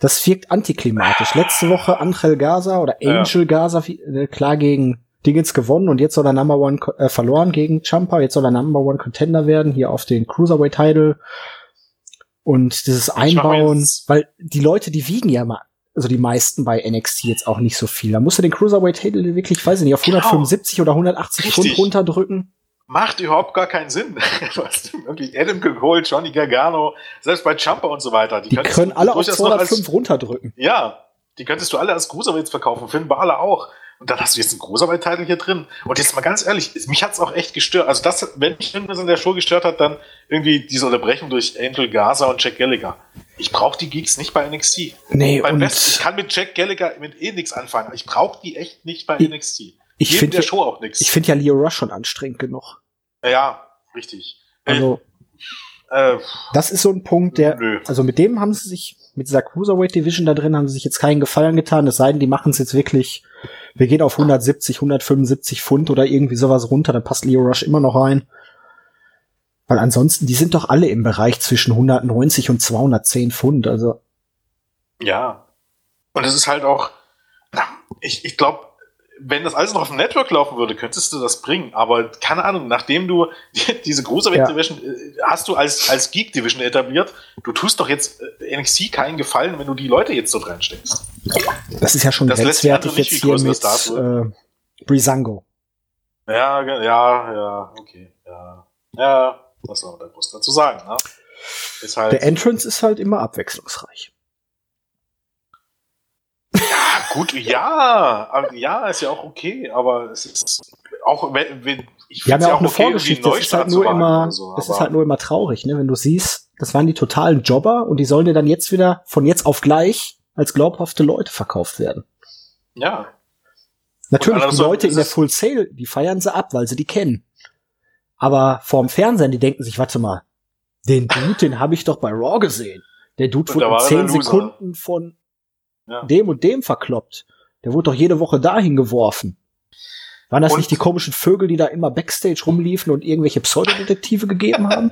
Das wirkt antiklimatisch. Letzte Woche Angel Gaza oder Angel ja. Gaza äh, klar gegen Dingens gewonnen und jetzt soll er Number One äh, verloren gegen Champa. Jetzt soll er Number One Contender werden hier auf den Cruiserweight Title. Und dieses Einbauen, weil die Leute, die wiegen ja mal, also die meisten bei NXT jetzt auch nicht so viel. Da musst du den Cruiserweight Title wirklich, weiß ich nicht, auf 175 genau. oder 180 Richtig. Pfund runterdrücken macht überhaupt gar keinen Sinn. Du hast wirklich Adam geholt, Johnny Gargano, selbst bei Jumper und so weiter. Die, die können alle auf 205 als, runterdrücken. Ja, die könntest du alle als Cruiserweights verkaufen, Finn Balor auch. Und dann hast du jetzt einen Cruiserweight-Titel hier drin. Und jetzt mal ganz ehrlich, mich hat's auch echt gestört. Also das, wenn mich irgendwas in der Show gestört hat, dann irgendwie diese Unterbrechung durch Angel Gaza und Jack Gallagher. Ich brauche die Geeks nicht bei NXT. Nee, Beim und Besten, ich kann mit Jack Gallagher mit eh nichts anfangen. Ich brauche die echt nicht bei NXT. Ich finde der Show auch nichts. Ich finde ja Leo Rush schon anstrengend genug. Ja, richtig. Also, äh, das ist so ein Punkt, der, nö. also mit dem haben sie sich, mit dieser Cruiserweight Division da drin haben sie sich jetzt keinen Gefallen getan, es sei denn, die machen es jetzt wirklich, wir gehen auf 170, 175 Pfund oder irgendwie sowas runter, dann passt Leo Rush immer noch rein. Weil ansonsten, die sind doch alle im Bereich zwischen 190 und 210 Pfund, also Ja. Und es ist halt auch, ich, ich glaube, wenn das alles noch auf dem Network laufen würde, könntest du das bringen. Aber keine Ahnung, nachdem du diese Cruiserweight Division ja. hast du als, als Geek Division etabliert, du tust doch jetzt äh, NXT keinen Gefallen, wenn du die Leute jetzt dort reinsteckst. Das ist ja schon das grenzwertig jetzt hier mit äh, Brisango. Ja, ja, ja, okay. Ja, ja was soll man da groß dazu sagen? Ne? Halt Der Entrance ist halt immer abwechslungsreich. Ja, gut, ja, ja, ist ja auch okay, aber es ist auch, wenn, wenn ich Wir haben ja auch, eine okay, Vorgeschichte. Das ist halt nur immer, so, das ist halt nur immer traurig, ne? Wenn du siehst, das waren die totalen Jobber und die sollen dir dann jetzt wieder von jetzt auf gleich als glaubhafte Leute verkauft werden. Ja. Natürlich, die Leute in der Full Sale, die feiern sie ab, weil sie die kennen. Aber vorm Fernsehen, die denken sich, warte mal, den Dude, den habe ich doch bei Raw gesehen. Der Dude wurde in zehn Sekunden von ja. dem und dem verkloppt. Der wurde doch jede Woche dahin geworfen. Waren das und nicht die komischen Vögel, die da immer Backstage rumliefen und irgendwelche Pseudodetektive gegeben haben?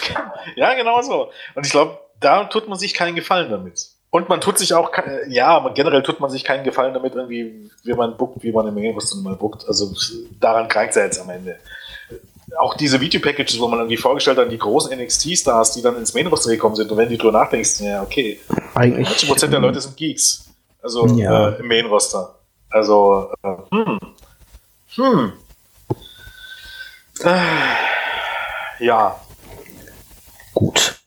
ja, genau so. Und ich glaube, da tut man sich keinen Gefallen damit. Und man tut sich auch, ja, generell tut man sich keinen Gefallen damit, irgendwie, wie man buckt, wie man im Main mal buckt. Also daran krankt es ja jetzt am Ende. Auch diese Video-Packages, wo man irgendwie vorgestellt hat, die großen NXT-Stars, die dann ins Main Roster gekommen sind, und wenn du drüber nachdenkst, ja, okay, Eigentlich, 90% der Leute sind Geeks. Also ja. äh, im Main Roster. Also, äh, hm. Hm. Äh, ja. Gut.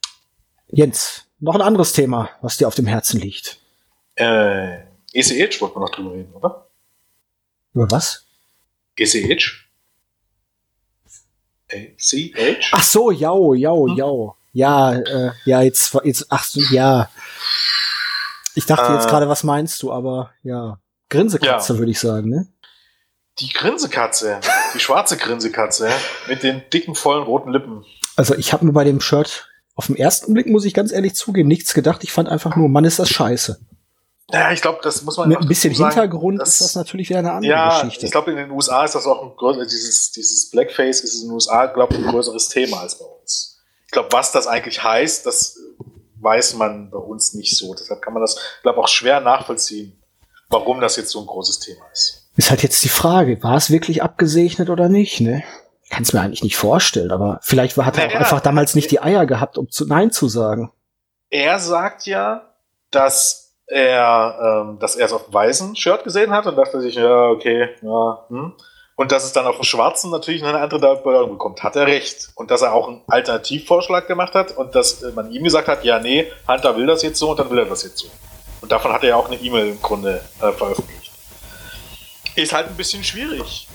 Jens, noch ein anderes Thema, was dir auf dem Herzen liegt. Äh, ECH wollten wir noch drüber reden, oder? Über was? ECH? ACH? Ach so, jau, jau, hm? jau. Ja, äh, ja, jetzt, jetzt, ach so, ja. Ich dachte äh, jetzt gerade, was meinst du, aber ja. Grinsekatze, ja. würde ich sagen, ne? Die Grinsekatze, die schwarze Grinsekatze mit den dicken, vollen roten Lippen. Also ich habe mir bei dem Shirt auf den ersten Blick, muss ich ganz ehrlich zugeben, nichts gedacht. Ich fand einfach nur, Mann, ist das scheiße. Ja, ich glaube, das muss man. Mit ein bisschen sagen, Hintergrund ist das natürlich wieder eine andere ja, Geschichte. Ich glaube, in den USA ist das auch ein größeres, dieses, dieses Blackface ist in den USA, glaube ich, ein größeres Thema als bei uns. Ich glaube, was das eigentlich heißt, das weiß man bei uns nicht so. Deshalb kann man das, glaube ich, auch schwer nachvollziehen, warum das jetzt so ein großes Thema ist. Ist halt jetzt die Frage, war es wirklich abgesegnet oder nicht, ne? Kann es mir eigentlich nicht vorstellen, aber vielleicht hat er naja, auch einfach damals nicht die Eier gehabt, um zu Nein zu sagen. Er sagt ja, dass er, ähm, dass er es auf dem weißen Shirt gesehen hat und dachte sich, ja, okay, ja, hm. Und dass es dann auf dem schwarzen natürlich eine andere Bedeutung bekommt, hat er recht. Und dass er auch einen Alternativvorschlag gemacht hat und dass man ihm gesagt hat, ja, nee, Hunter will das jetzt so und dann will er das jetzt so. Und davon hat er ja auch eine E-Mail im Grunde äh, veröffentlicht. Ist halt ein bisschen schwierig.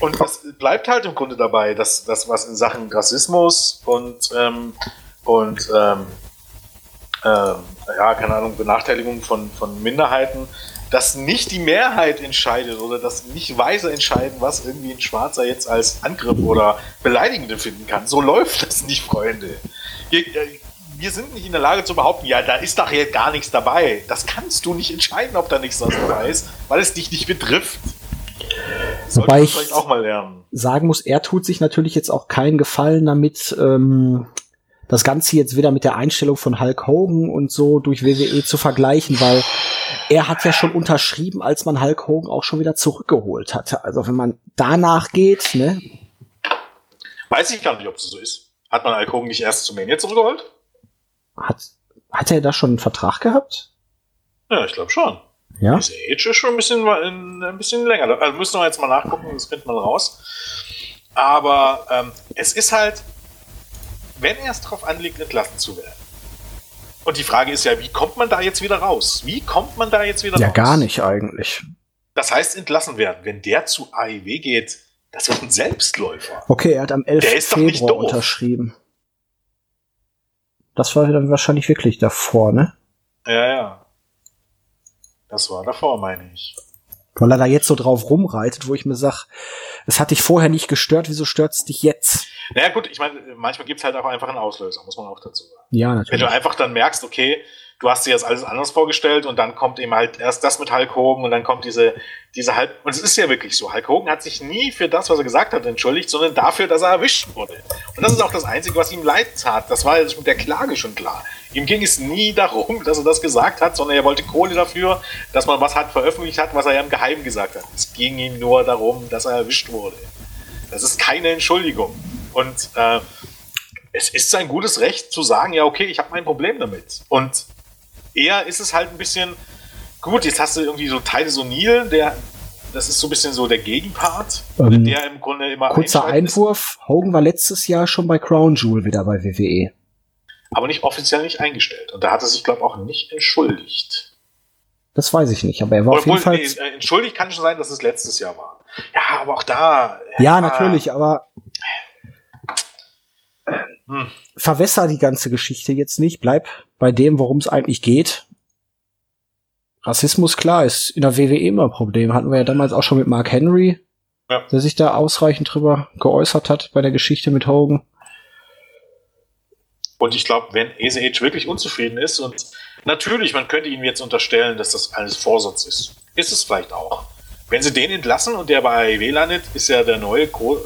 Und das bleibt halt im Grunde dabei, dass das, was in Sachen Rassismus und, ähm, und ähm, ja, keine Ahnung, Benachteiligung von, von Minderheiten, dass nicht die Mehrheit entscheidet oder dass nicht Weise entscheiden, was irgendwie ein Schwarzer jetzt als Angriff oder Beleidigende finden kann. So läuft das nicht, Freunde. Wir, äh, wir sind nicht in der Lage zu behaupten, ja, da ist doch hier gar nichts dabei. Das kannst du nicht entscheiden, ob da nichts dabei ist, weil es dich nicht betrifft. Wobei ich sagen muss, er tut sich natürlich jetzt auch keinen Gefallen damit, ähm, das Ganze jetzt wieder mit der Einstellung von Hulk Hogan und so durch WWE zu vergleichen, weil er hat ja schon unterschrieben, als man Hulk Hogan auch schon wieder zurückgeholt hatte. Also wenn man danach geht, ne? Weiß ich gar nicht, ob es so ist. Hat man Hulk Hogan nicht erst zu Mania zurückgeholt? Hat, hat er da schon einen Vertrag gehabt? Ja, ich glaube schon. Ja. Diese Age ist schon ein bisschen, ein bisschen länger. Also müssen wir jetzt mal nachgucken, das findet man raus. Aber ähm, es ist halt, wenn er es darauf anlegt, entlassen zu werden. Und die Frage ist ja, wie kommt man da jetzt wieder raus? Wie kommt man da jetzt wieder ja, raus? Ja, gar nicht eigentlich. Das heißt, entlassen werden. Wenn der zu AEW geht, das wird ein Selbstläufer. Okay, er hat am 11. Februar unterschrieben. Das war dann wahrscheinlich wirklich davor, ne? Ja, ja. Das war davor, meine ich. Weil er da jetzt so drauf rumreitet, wo ich mir sag, es hat dich vorher nicht gestört, wieso stört es dich jetzt? Naja gut, ich meine, manchmal gibt's halt auch einfach einen Auslöser, muss man auch dazu sagen. Ja, natürlich. Wenn du einfach dann merkst, okay, du hast dir jetzt alles anders vorgestellt und dann kommt eben halt erst das mit Hulk Hogan und dann kommt diese, diese halb, und es ist ja wirklich so, Hulk Hogan hat sich nie für das, was er gesagt hat, entschuldigt, sondern dafür, dass er erwischt wurde. Und das ist auch das Einzige, was ihm leid tat. Das war ja mit der Klage schon klar. Ihm ging es nie darum, dass er das gesagt hat, sondern er wollte Kohle dafür, dass man was hat veröffentlicht hat, was er ja im Geheimen gesagt hat. Es ging ihm nur darum, dass er erwischt wurde. Das ist keine Entschuldigung. Und äh, es ist sein gutes Recht zu sagen, ja, okay, ich habe mein Problem damit. Und eher ist es halt ein bisschen, gut, jetzt hast du irgendwie so Teile so Neil, der, das ist so ein bisschen so der Gegenpart, Ähm, der im Grunde immer Kurzer einschalten ist, Einwurf. Hogan war letztes Jahr schon bei Crown Jewel wieder bei. WWE. Aber nicht offiziell nicht eingestellt. Und da hat er sich, glaube ich, auch nicht entschuldigt. Das weiß ich nicht, aber er war auf Obwohl, jeden Fall. nee, äh, entschuldigt kann schon sein, dass es letztes Jahr war. Ja, aber auch da. Ja, natürlich, aber Hm. verwässer die ganze Geschichte jetzt nicht. Bleib bei dem, worum es eigentlich geht. Rassismus, klar, ist in der WWE immer ein Problem. Hatten wir ja damals auch schon mit Mark Henry, Ja. der sich da ausreichend drüber geäußert hat bei der Geschichte mit Hogan. Und ich glaube, wenn Age wirklich unzufrieden ist und natürlich, man könnte ihm jetzt unterstellen, dass das alles Vorsatz ist. Ist es vielleicht auch. Wenn sie den entlassen und der bei AEW landet, ist ja der neue Gro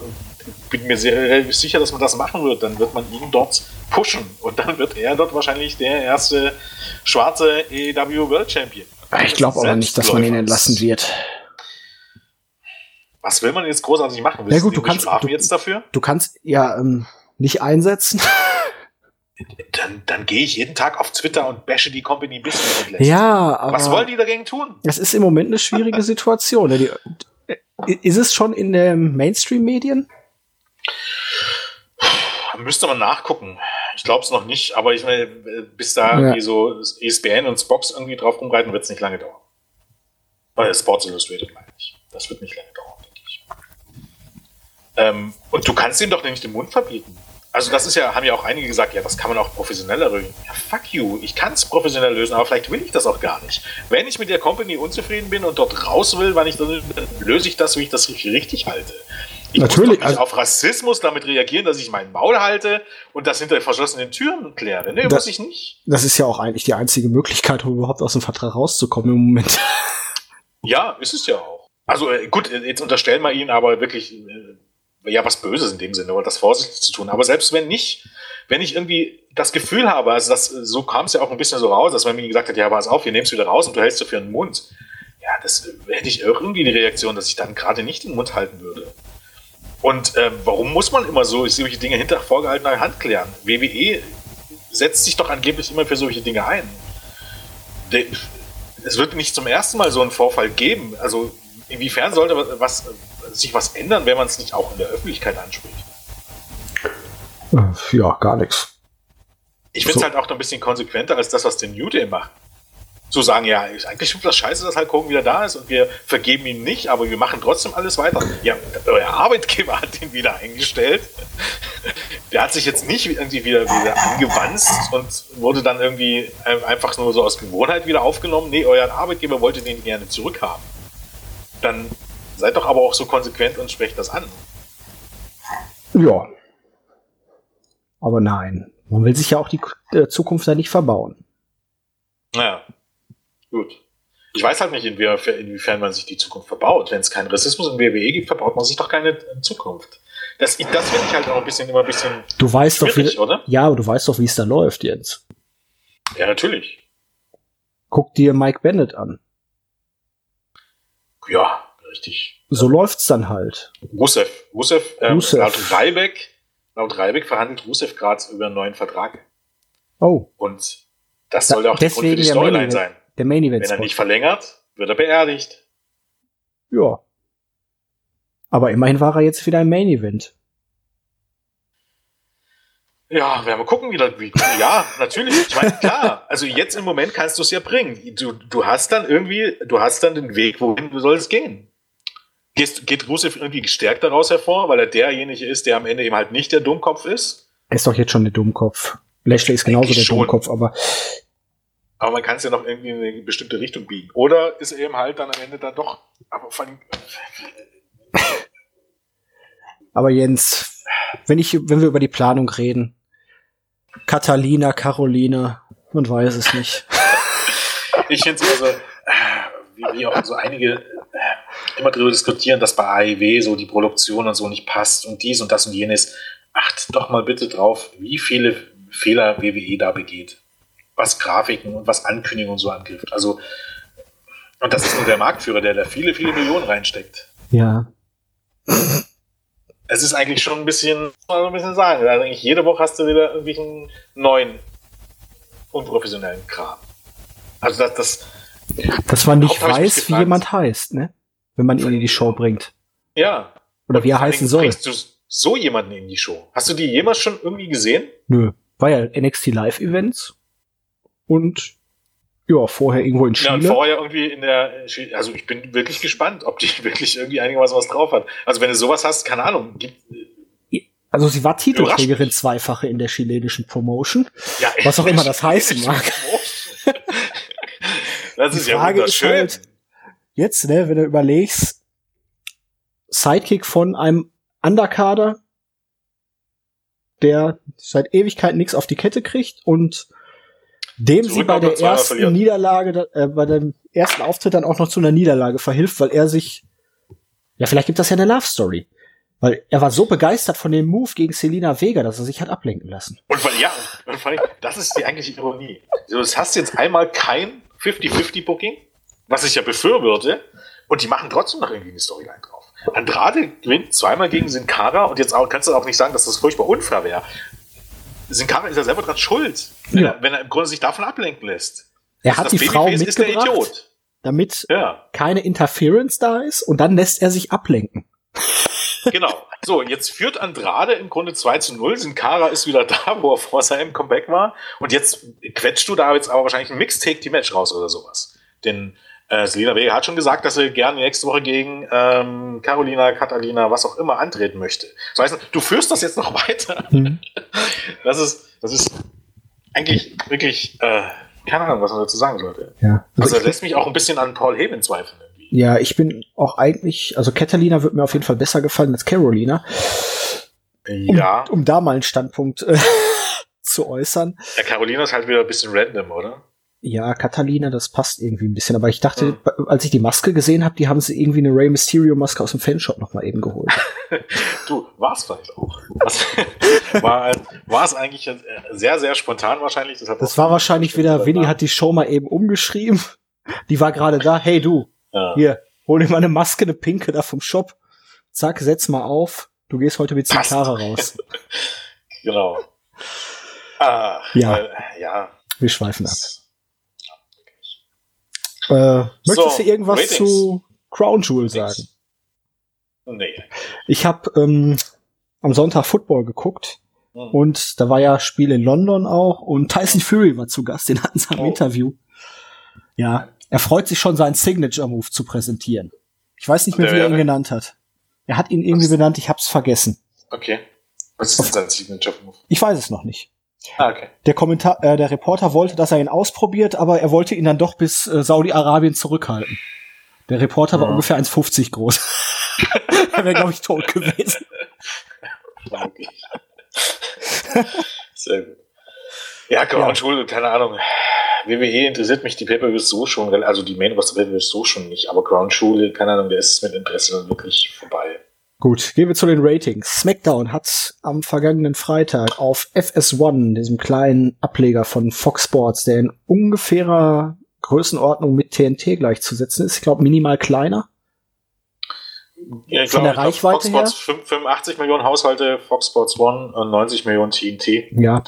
bin mir sehr sicher, dass man das machen wird. Dann wird man ihn dort pushen und dann wird er dort wahrscheinlich der erste schwarze AEW World Champion. Ich glaube aber nicht, dass man ihn entlassen wird. Was will man jetzt großartig machen? Ja, gut, ihn du kannst- du- jetzt dafür? Du kannst ja ähm, nicht einsetzen. Dann, dann gehe ich jeden Tag auf Twitter und bashe die Company bis sie ihn entlässt. ja, aber Was wollen die dagegen tun? es ist im Moment eine schwierige Situation. Die, ist es schon in den Mainstream-Medien? Müsste man nachgucken. Ich glaube es noch nicht, aber ich meine, bis da Ja. so ESPN und Spox irgendwie drauf rumreiten, wird es nicht lange dauern. Weil Sports Illustrated meine ich. Das wird nicht lange dauern, denke ich. Ähm, und du kannst ihm doch nicht den Mund verbieten. Also das ist ja, haben ja auch einige gesagt, ja, das kann man auch professioneller lösen. Ja, fuck you, ich kann es professionell lösen, aber vielleicht will ich das auch gar nicht. Wenn ich mit der Company unzufrieden bin und dort raus will, wann ich dann löse ich das, wie ich das richtig, halte. Ich Natürlich, muss nicht also- auf Rassismus damit reagieren, dass ich mein Maul halte und das hinter verschlossenen Türen kläre. Nee, Da- muss ich nicht. Das ist ja auch eigentlich die einzige Möglichkeit, um überhaupt aus dem Vertrag rauszukommen im Moment. Ja, ist es ja auch. Also äh, gut, äh, jetzt unterstellen wir ihn aber wirklich äh, ja was Böses in dem Sinne, oder das vorsichtig zu tun. Aber selbst wenn nicht, wenn ich irgendwie das Gefühl habe, also das, so kam es ja auch ein bisschen so raus, dass man mir gesagt hat, ja, pass auf, wir nehmen es wieder raus und du hältst dafür den Mund. Ja, das äh, hätte ich irgendwie die Reaktion, dass ich dann gerade nicht den Mund halten würde. Und ähm, warum muss man immer so solche Dinge hinter vorgehaltener Hand klären? WWE setzt sich doch angeblich immer für solche Dinge ein. Es wird nicht zum ersten Mal so einen Vorfall geben. Also inwiefern sollte was, sich was ändern, wenn man es nicht auch in der Öffentlichkeit anspricht? Äh, ja, gar nichts. Ich finde es So. halt auch noch ein bisschen konsequenter als das, was der New Day macht. Zu sagen, ja, ist eigentlich schon das Scheiße, dass halt Hogan wieder da ist und wir vergeben ihn nicht, aber wir machen trotzdem alles weiter. Ja, euer Arbeitgeber hat ihn wieder eingestellt. Der hat sich jetzt nicht irgendwie wieder, wieder angewanzt und wurde dann irgendwie einfach nur so aus Gewohnheit wieder aufgenommen. Nee, euer Arbeitgeber wollte den gerne zurückhaben. Dann seid doch aber auch so konsequent und sprecht das an. Ja. Aber nein. Man will sich ja auch die äh, Zukunft da nicht verbauen. Naja, gut. Ich weiß halt nicht, inwiefern, man sich die Zukunft verbaut. Wenn es keinen Rassismus in WWE gibt, verbaut man sich doch keine äh, Zukunft. Das, das finde ich halt auch ein bisschen, immer ein bisschen Du weißt doch, wie, oder? ja, aber du weißt doch, wie es da läuft jetzt. Ja, natürlich. Guck dir Mike Bennett an. Ja, richtig. So läuft's dann halt. Rusev. Rusev, ähm, Rusev. laut Reibeck, laut Reibeck verhandelt Rusev gerade über einen neuen Vertrag. Oh, Und das Da- soll ja auch der Grund für die Storyline Event. sein. der Main Event. Wenn er nicht verlängert, wird er beerdigt. Ja. Aber immerhin war er jetzt wieder im Main Event. Ja, werden wir gucken, wie das wie, Ja, natürlich. Ich meine, klar. Also jetzt im Moment kannst du es ja bringen. Du, du hast dann irgendwie, du hast dann den Weg, wohin du sollst gehen. Gehst, geht Rusev irgendwie gestärkt daraus hervor, weil er derjenige ist, der am Ende eben halt nicht der Dummkopf ist? Er ist doch jetzt schon der Dummkopf. Lashley ist genauso der schon. Dummkopf, aber Aber man kann es ja noch irgendwie in eine bestimmte Richtung biegen. Oder ist er eben halt dann am Ende dann doch. Aber vor allem, Aber Jens, wenn ich, wenn wir über die Planung reden, Catalina, Carolina, man weiß es nicht. ich finde es also, äh, wie, wie auch so einige immer darüber diskutieren, dass bei AEW so die Produktion und so nicht passt und dies und das und jenes. Acht doch mal bitte drauf, wie viele Fehler WWE da begeht. was Grafiken und was Ankündigungen und so angibt. Also, und das ist nur der Marktführer, der da viele, viele Millionen reinsteckt. Ja. Es ist eigentlich schon ein bisschen, mal so ein bisschen sagen, also eigentlich jede Woche hast du wieder irgendwelchen neuen, unprofessionellen Kram. Also das, das dass man nicht weiß, wie jemand heißt, ne? Wenn man ihn in die Show bringt. Ja. Oder wie er heißen soll. Bringst du so jemanden in die Show? Hast du die jemals schon irgendwie gesehen? Nö. War ja NXT Live Events. Und ja, vorher irgendwo in Chile. Ja, vorher irgendwie in der, also ich bin wirklich gespannt, ob die wirklich irgendwie einigermaßen was drauf hat. Also wenn du sowas hast, keine Ahnung, gibt, also sie war Titelträgerin zweifache in der chilenischen Promotion. Ja, was auch immer das heißen mag. das ist ja wunderschön. Ist halt, jetzt, ne, wenn du überlegst, Sidekick von einem Underkader, der seit Ewigkeit nichts auf die Kette kriegt und dem sie bei der ersten Niederlage, äh, bei dem ersten Auftritt dann auch noch zu einer Niederlage verhilft, weil er sich, ja, vielleicht gibt das ja eine Love Story. Weil er war so begeistert von dem Move gegen Selina Vega, dass er sich hat ablenken lassen. Und weil, ja, und das ist die eigentliche Ironie. Du hast jetzt einmal kein 50-50-Booking, was ich ja befürworte, und die machen trotzdem noch irgendwie eine Storyline drauf. Andrade gewinnt zweimal gegen Sin Cara und jetzt auch, kannst du auch nicht sagen, dass das furchtbar unfair wäre. Sin Cara ist ja selber dran schuld, wenn, ja. er, wenn er im Grunde sich davon ablenken lässt. Er hat die Frau mitgebracht, damit ja. keine Interference da ist und dann lässt er sich ablenken. genau. So, jetzt führt Andrade im Grunde 2 zu 0. Sin Cara ist wieder da, wo er vor seinem Comeback war. Und jetzt quetscht du da jetzt aber wahrscheinlich ein Mixed-Take-Match raus oder sowas. Denn äh, Selina Vega hat schon gesagt, dass sie gerne nächste Woche gegen ähm, Carolina, Catalina, was auch immer antreten möchte. Das heißt, du führst das jetzt noch weiter. Mhm. Das ist, das ist eigentlich wirklich, äh, keine Ahnung, was man dazu sagen sollte. Ja. Also, also das lässt mich auch ein bisschen an Paul Heyman zweifeln. Irgendwie. Ja, ich bin auch eigentlich, also Catalina wird mir auf jeden Fall besser gefallen als Carolina. Ja. Um, um da mal einen Standpunkt äh, zu äußern. Ja, Carolina ist halt wieder ein bisschen random, oder? Ja, Catalina, das passt irgendwie ein bisschen. Aber ich dachte, mhm. als ich die Maske gesehen habe, die haben sie irgendwie eine Rey Mysterio Maske aus dem Fanshop noch mal eben geholt. du, war es vielleicht auch. war, war es eigentlich sehr, sehr spontan wahrscheinlich. Das, das war wahrscheinlich wieder, Winnie hat die Show mal eben umgeschrieben. Die war gerade da. Hey du, ja. hier, hol dir mal eine Maske, eine pinke da vom Shop. Zack, setz mal auf. Du gehst heute mit Zigarre raus. genau. Ah, ja. Weil, ja. Wir schweifen ab. Äh, möchtest so, du irgendwas Ratings. zu Crown Jewel sagen? Nee. Ich habe ähm, am Sonntag Football geguckt mhm. und da war ja Spiel in London auch und Tyson Fury war zu Gast, den hatten sie am oh. Interview. Ja, er freut sich schon, seinen Signature-Move zu präsentieren. Ich weiß nicht mehr, wie er ihn genannt hat. Er hat ihn irgendwie benannt, ich hab's vergessen. Okay. Was ist denn sein Signature-Move? Ich weiß es noch nicht. Ah, okay. Der Kommentar, äh, der Reporter wollte, dass er ihn ausprobiert, aber er wollte ihn dann doch bis äh, Saudi-Arabien zurückhalten. Der Reporter war ungefähr 1,50 groß. er wäre, glaube ich, tot gewesen. Sehr gut. Ja, Crown ja. Jewel, keine Ahnung. WWE interessiert mich die Pay-Per-Views so schon, also die Main Roster Pay-Per-Views so schon nicht, aber Crown Jewel, keine Ahnung, der ist mit Interesse dann wirklich vorbei. Gut, gehen wir zu den Ratings. SmackDown hat am vergangenen Freitag auf FS1, diesem kleinen Ableger von Fox Sports, der in ungefährer Größenordnung mit TNT gleichzusetzen ist, ich glaube minimal kleiner. Ja, ich von glaub, der Reichweite glaub, Fox her. 85 Millionen Haushalte, Fox Sports One und 90 Millionen TNT. Ja.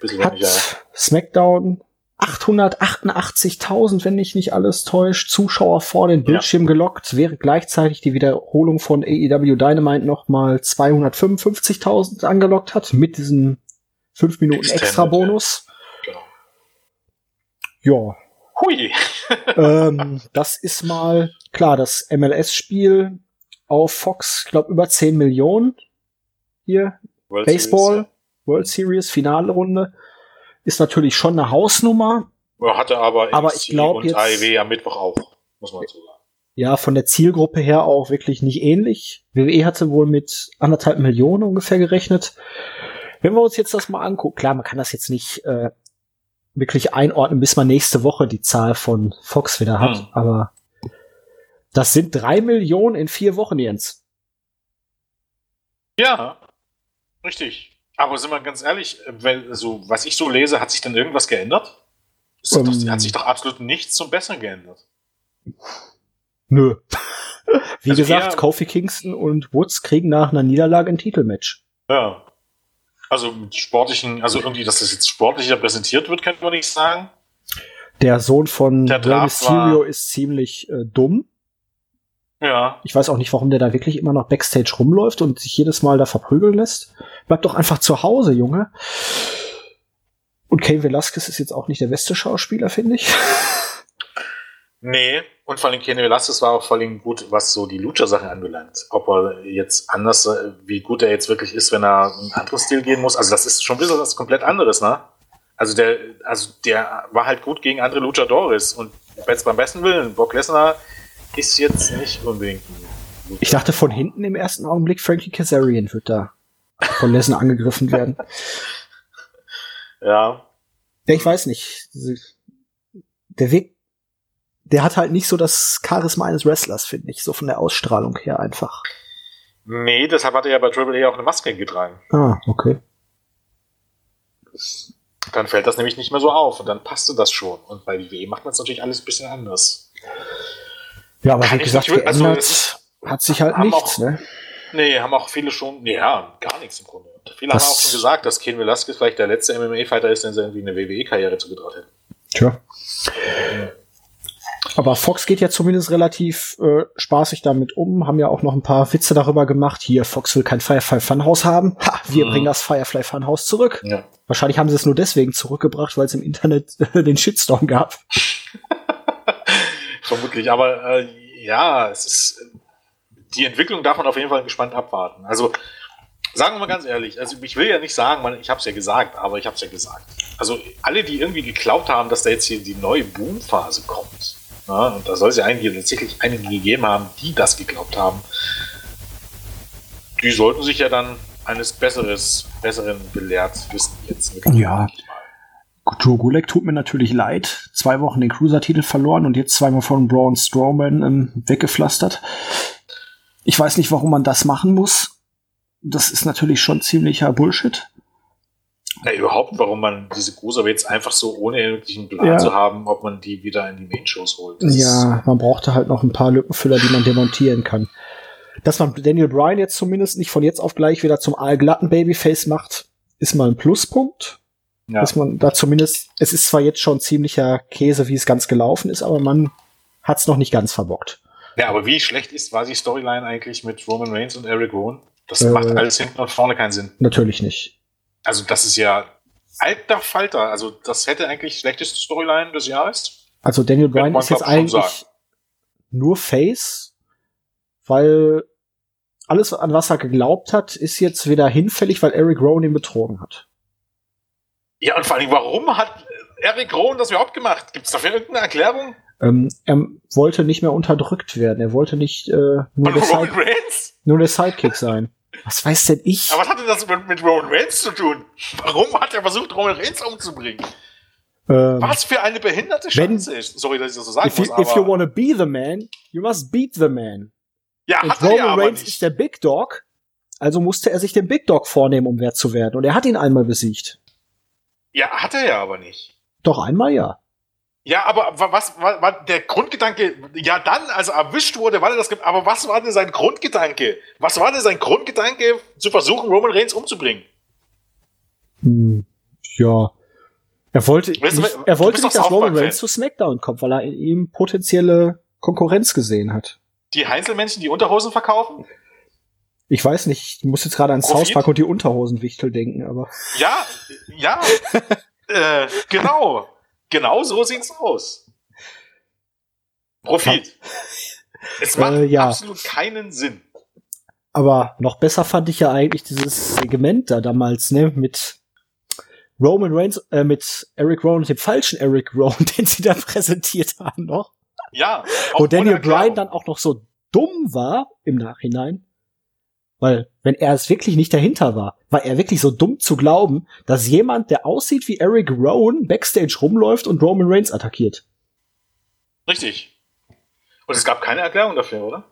Bisschen hat SmackDown 888.000, wenn mich nicht alles täuscht, Zuschauer vor den Bildschirm ja. gelockt, wäre gleichzeitig die Wiederholung von AEW Dynamite nochmal 255.000 angelockt hat, mit diesem 5 Minuten extra Bonus. Ja. Genau. ja. Hui. ähm, das ist mal, klar, das MLS-Spiel auf Fox, ich glaube, über 10 Millionen. Hier, World Baseball, Series, ja. World Series, Finale Runde ist natürlich schon eine Hausnummer. Hatte aber, aber ich glaube und jetzt AEW am Mittwoch auch, muss man so sagen. Ja, von der Zielgruppe her auch wirklich nicht ähnlich. WWE hatte wohl mit anderthalb Millionen ungefähr gerechnet. Wenn wir uns jetzt das mal angucken, klar, man kann das jetzt nicht äh, wirklich einordnen, bis man nächste Woche die Zahl von Fox wieder hat, hm. aber das sind drei Millionen in vier Wochen, Jens. Ja, richtig. Aber sind wir ganz ehrlich, wenn, also, was ich so lese, hat sich dann irgendwas geändert? Ähm. doch, hat sich doch absolut nichts zum Besseren geändert. Nö. Wie Also gesagt, Kofi Kingston und Woods kriegen nach einer Niederlage ein Titelmatch. Ja. Also mit sportlichen, also irgendwie, dass das jetzt sportlicher präsentiert wird, könnte man nicht sagen. Der Sohn von Der Mysterio war- ist ziemlich äh, dumm. Ja. Ich weiß auch nicht, warum der da wirklich immer noch Backstage rumläuft und sich jedes Mal da verprügeln lässt. Bleib doch einfach zu Hause, Junge. Und Kane Velasquez ist jetzt auch nicht der beste Schauspieler, finde ich. Nee, und vor allem Kenny Velasquez war auch vor allem gut, was so die Lucha-Sachen anbelangt. Ob er jetzt anders, äh, wie gut er jetzt wirklich ist, wenn er einen anderen Stil gehen muss. Also das ist schon wieder was komplett anderes, ne? Also der, also der war halt gut gegen andere Luchadores und beim besten Willen, Brock Lesnar ist jetzt nicht unbedingt Ich dachte von hinten im ersten Augenblick, Frankie Kazarian wird da von Lesnar angegriffen werden. Ja, Ja, ich weiß nicht. Der Weg, der hat halt nicht so das Charisma eines Wrestlers, finde ich, so von der Ausstrahlung her einfach. nee, deshalb hat er ja bei Triple A auch eine Maske getragen. Ah, okay. Dann fällt das nämlich nicht mehr so auf und dann passte das schon. Und bei WWE macht man es natürlich alles ein bisschen anders. Ja, aber Kann wie gesagt, nicht- also es hat sich halt nichts, auch- ne? Nee, haben auch viele schon, nee, ja, gar nichts im Grunde. Und viele Das- haben auch schon gesagt, dass Ken Velasquez vielleicht der letzte MMA-Fighter ist, den sie irgendwie eine WWE-Karriere zugetraut hätten. Tja. Aber Fox geht ja zumindest relativ äh, spaßig damit um, haben ja auch noch ein paar Witze darüber gemacht. Hier, Fox will kein Firefly Funhouse haben. Ha, wir Mhm. bringen das Firefly Funhouse zurück. Ja. Wahrscheinlich haben sie es nur deswegen zurückgebracht, weil es im Internet den Shitstorm gab. Vermutlich, aber äh, ja, es ist, die Entwicklung darf man auf jeden Fall gespannt abwarten. Also, sagen wir mal ganz ehrlich, also ich will ja nicht sagen, man, ich habe es ja gesagt, aber ich habe es ja gesagt. Also alle, die irgendwie geglaubt haben, dass da jetzt hier die neue Boomphase kommt, ja, und da soll es ja eigentlich tatsächlich einige gegeben haben, die das geglaubt haben, die sollten sich ja dann eines Besseres, Besseren belehrt wissen jetzt. Ja. Joe Gulek tut mir natürlich leid. Zwei Wochen den Cruiser-Titel verloren und jetzt zweimal von Braun Strowman ähm, weggepflastert. Ich weiß nicht, warum man das machen muss. Das ist natürlich schon ziemlicher Bullshit. Ja, überhaupt, warum man diese Cruiserweights einfach so ohne irgendwelchen Plan Ja. zu haben, ob man die wieder in die Main-Shows holt. Das Ja, man brauchte halt noch ein paar Lückenfüller, die man demontieren kann. Dass man Daniel Bryan jetzt zumindest nicht von jetzt auf gleich wieder zum allglatten Babyface macht, ist mal ein Pluspunkt. Ja. Dass man da zumindest, es ist zwar jetzt schon ziemlicher Käse, wie es ganz gelaufen ist, aber man hat es noch nicht ganz verbockt. ja, aber wie schlecht ist, war die Storyline eigentlich mit Roman Reigns und Eric Rowan? Das Äh. macht alles hinten und vorne keinen Sinn. Natürlich nicht. Also, das ist ja alter Falter. Also, das hätte eigentlich schlechteste Storyline des Jahres. Also Daniel Bryan ist jetzt eigentlich nur Face, weil alles, an was er geglaubt hat, ist jetzt wieder hinfällig, weil Eric Rowan ihn betrogen hat. Ja, und vor allem, warum hat Eric Rowan das überhaupt gemacht? Gibt es dafür irgendeine Erklärung? Ähm, er wollte nicht mehr unterdrückt werden. Er wollte nicht äh, nur, der nur der Sidekick sein. Was weiß denn ich? Aber was hat denn das mit, mit Roman Reigns zu tun? Warum hat er versucht, Roman Reigns umzubringen? Ähm, Was für eine behinderte Scheiße ist. Sorry, dass ich das so sagen if, you, muss, if you wanna be the man, you must beat the man. Ja, Und er Roman Reigns ist der Big Dog, also musste er sich den Big Dog vornehmen, um wer zu werden. Und er hat ihn einmal besiegt. Ja, hat er ja aber nicht. Doch einmal ja. Ja, aber wa- was war, der Grundgedanke? Ja, dann, als er erwischt wurde, war das. ge- Aber was war denn sein Grundgedanke? Was war denn sein Grundgedanke, zu versuchen, Roman Reigns umzubringen? Hm, ja. Er wollte, Weißt du, nicht, er wollte nicht, dass Roman. Reigns zu SmackDown kommt, weil er in ihm potenzielle Konkurrenz gesehen hat. Die Heinzelmännchen, die Unterhosen verkaufen? Ich weiß nicht, ich muss jetzt gerade an? South Park und die Unterhosenwichtel denken, aber Ja, ja, äh, genau. Genau so sieht's aus. Profit. Es macht Äh, ja. absolut keinen Sinn. Aber noch besser fand ich ja eigentlich dieses Segment da damals, ne, mit Roman Reigns, äh, mit Eric Rowan und dem falschen Eric Rowan, den sie da präsentiert haben noch. Ja. Wo Daniel. Bryan dann auch noch so dumm war im Nachhinein. Weil, wenn er es wirklich nicht dahinter war, war er wirklich so dumm zu glauben, dass jemand, der aussieht wie Eric Rowan, backstage rumläuft und Roman Reigns attackiert. Richtig. Und es gab keine Erklärung dafür, oder?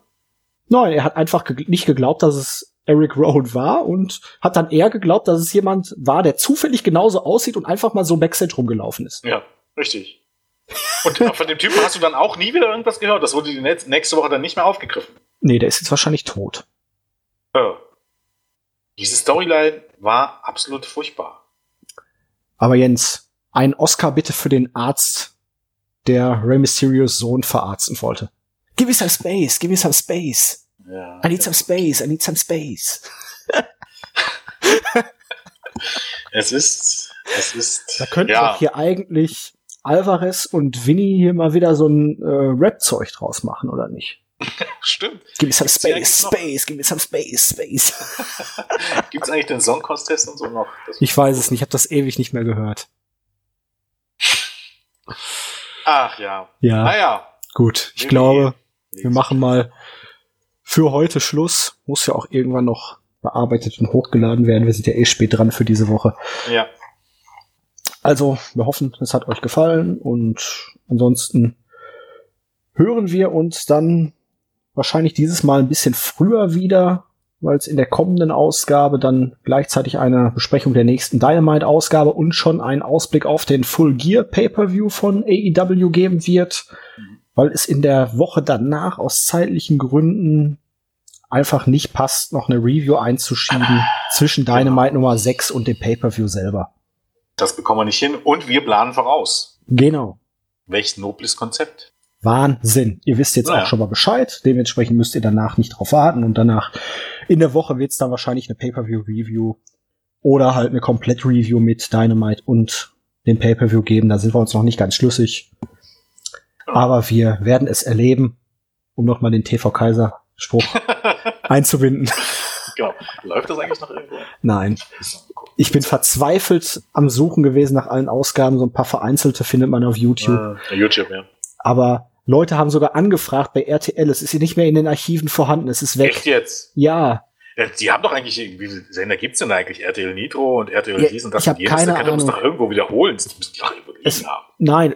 Nein, er hat einfach ge nicht geglaubt, dass es Eric Rowan war und hat dann eher geglaubt, dass es jemand war, der zufällig genauso aussieht und einfach mal so Backstage rumgelaufen ist. Ja, richtig. Und von dem Typen hast du dann auch nie wieder irgendwas gehört. Das wurde die nächste Woche dann nicht mehr aufgegriffen. Nee, der ist jetzt wahrscheinlich tot. Ja. Diese Storyline war absolut furchtbar. Aber Jens, ein Oscar bitte für den Arzt, der Rey Mysterios Sohn verarzten wollte. Give me some space, give me some space. Ja, I need some space, I need some space. es ist, es ist. Da könnten ja. hier eigentlich Alvarez und Vinny hier mal wieder so ein äh, Rap-Zeug draus machen, oder nicht? Stimmt. Give me some space, space, give me some space, space. Gibt es eigentlich den Song Contest und so noch? ich weiß es nicht, ich habe das ewig nicht mehr gehört. Ach ja. Ja. Naja. Gut, ich nee, glaube, nee. wir machen mal für heute Schluss. Muss ja auch irgendwann noch bearbeitet und hochgeladen werden. Wir sind ja eh spät dran für diese Woche. Ja. Also, wir hoffen, es hat euch gefallen und ansonsten hören wir uns dann wahrscheinlich dieses Mal ein bisschen früher wieder, weil es in der kommenden Ausgabe dann gleichzeitig eine Besprechung der nächsten Dynamite-Ausgabe und schon einen Ausblick auf den Full Gear Pay-Per-View von AEW geben wird, weil es in der Woche danach aus zeitlichen Gründen einfach nicht passt, noch eine Review einzuschieben zwischen genau. Dynamite. Nummer 6 und dem Pay-Per-View selber. Das bekommen wir nicht hin und wir planen voraus. Genau. Welch nobles Konzept. Wahnsinn. Ihr wisst jetzt naja. auch schon mal Bescheid. Dementsprechend müsst ihr danach nicht drauf warten und danach in der Woche wird es dann wahrscheinlich eine Pay-Per-View-Review oder halt eine Komplett-Review mit Dynamite und dem Pay-Per-View geben. Da sind wir uns noch nicht ganz schlüssig. Aber wir werden es erleben, um nochmal den TV Kaiser Spruch einzubinden. Genau. Läuft das eigentlich noch irgendwo? Nein. Ich bin verzweifelt am Suchen gewesen nach allen Ausgaben. So ein paar vereinzelte findet man auf YouTube. Uh, YouTube, ja. Aber Leute haben sogar angefragt bei RTL. Es ist hier nicht mehr in den Archiven vorhanden. Es ist weg. Echt jetzt? Ja. Ja, die haben doch eigentlich, wie viele Sender gibt's denn eigentlich? RTL Nitro und RTL ja, dies und das ich und jenes. Keine da Ahnung. doch irgendwo wiederholen. Das müssen doch irgendwo es, haben. Nein.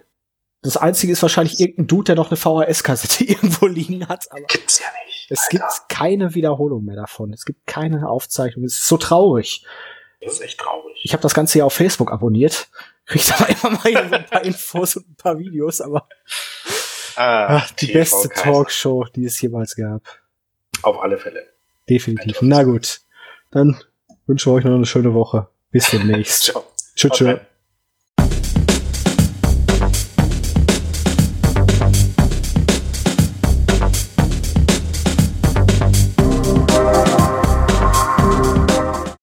Das einzige ist wahrscheinlich irgendein Dude, der noch eine VHS-Kassette irgendwo liegen hat. Aber gibt's ja nicht. Es Alter. gibt keine Wiederholung mehr davon. Es gibt keine Aufzeichnung. Es ist so traurig. Das ist echt traurig. Ich habe das Ganze ja auf Facebook abonniert. Kriegt aber immer mal so ein paar Infos und ein paar Videos, aber Ah, Ach, die TV beste Kaiser. Talkshow, die es jemals gab. Auf alle Fälle. Definitiv. Na gut. Dann wünsche ich euch noch eine schöne Woche. Bis demnächst. Ciao. Tschüss.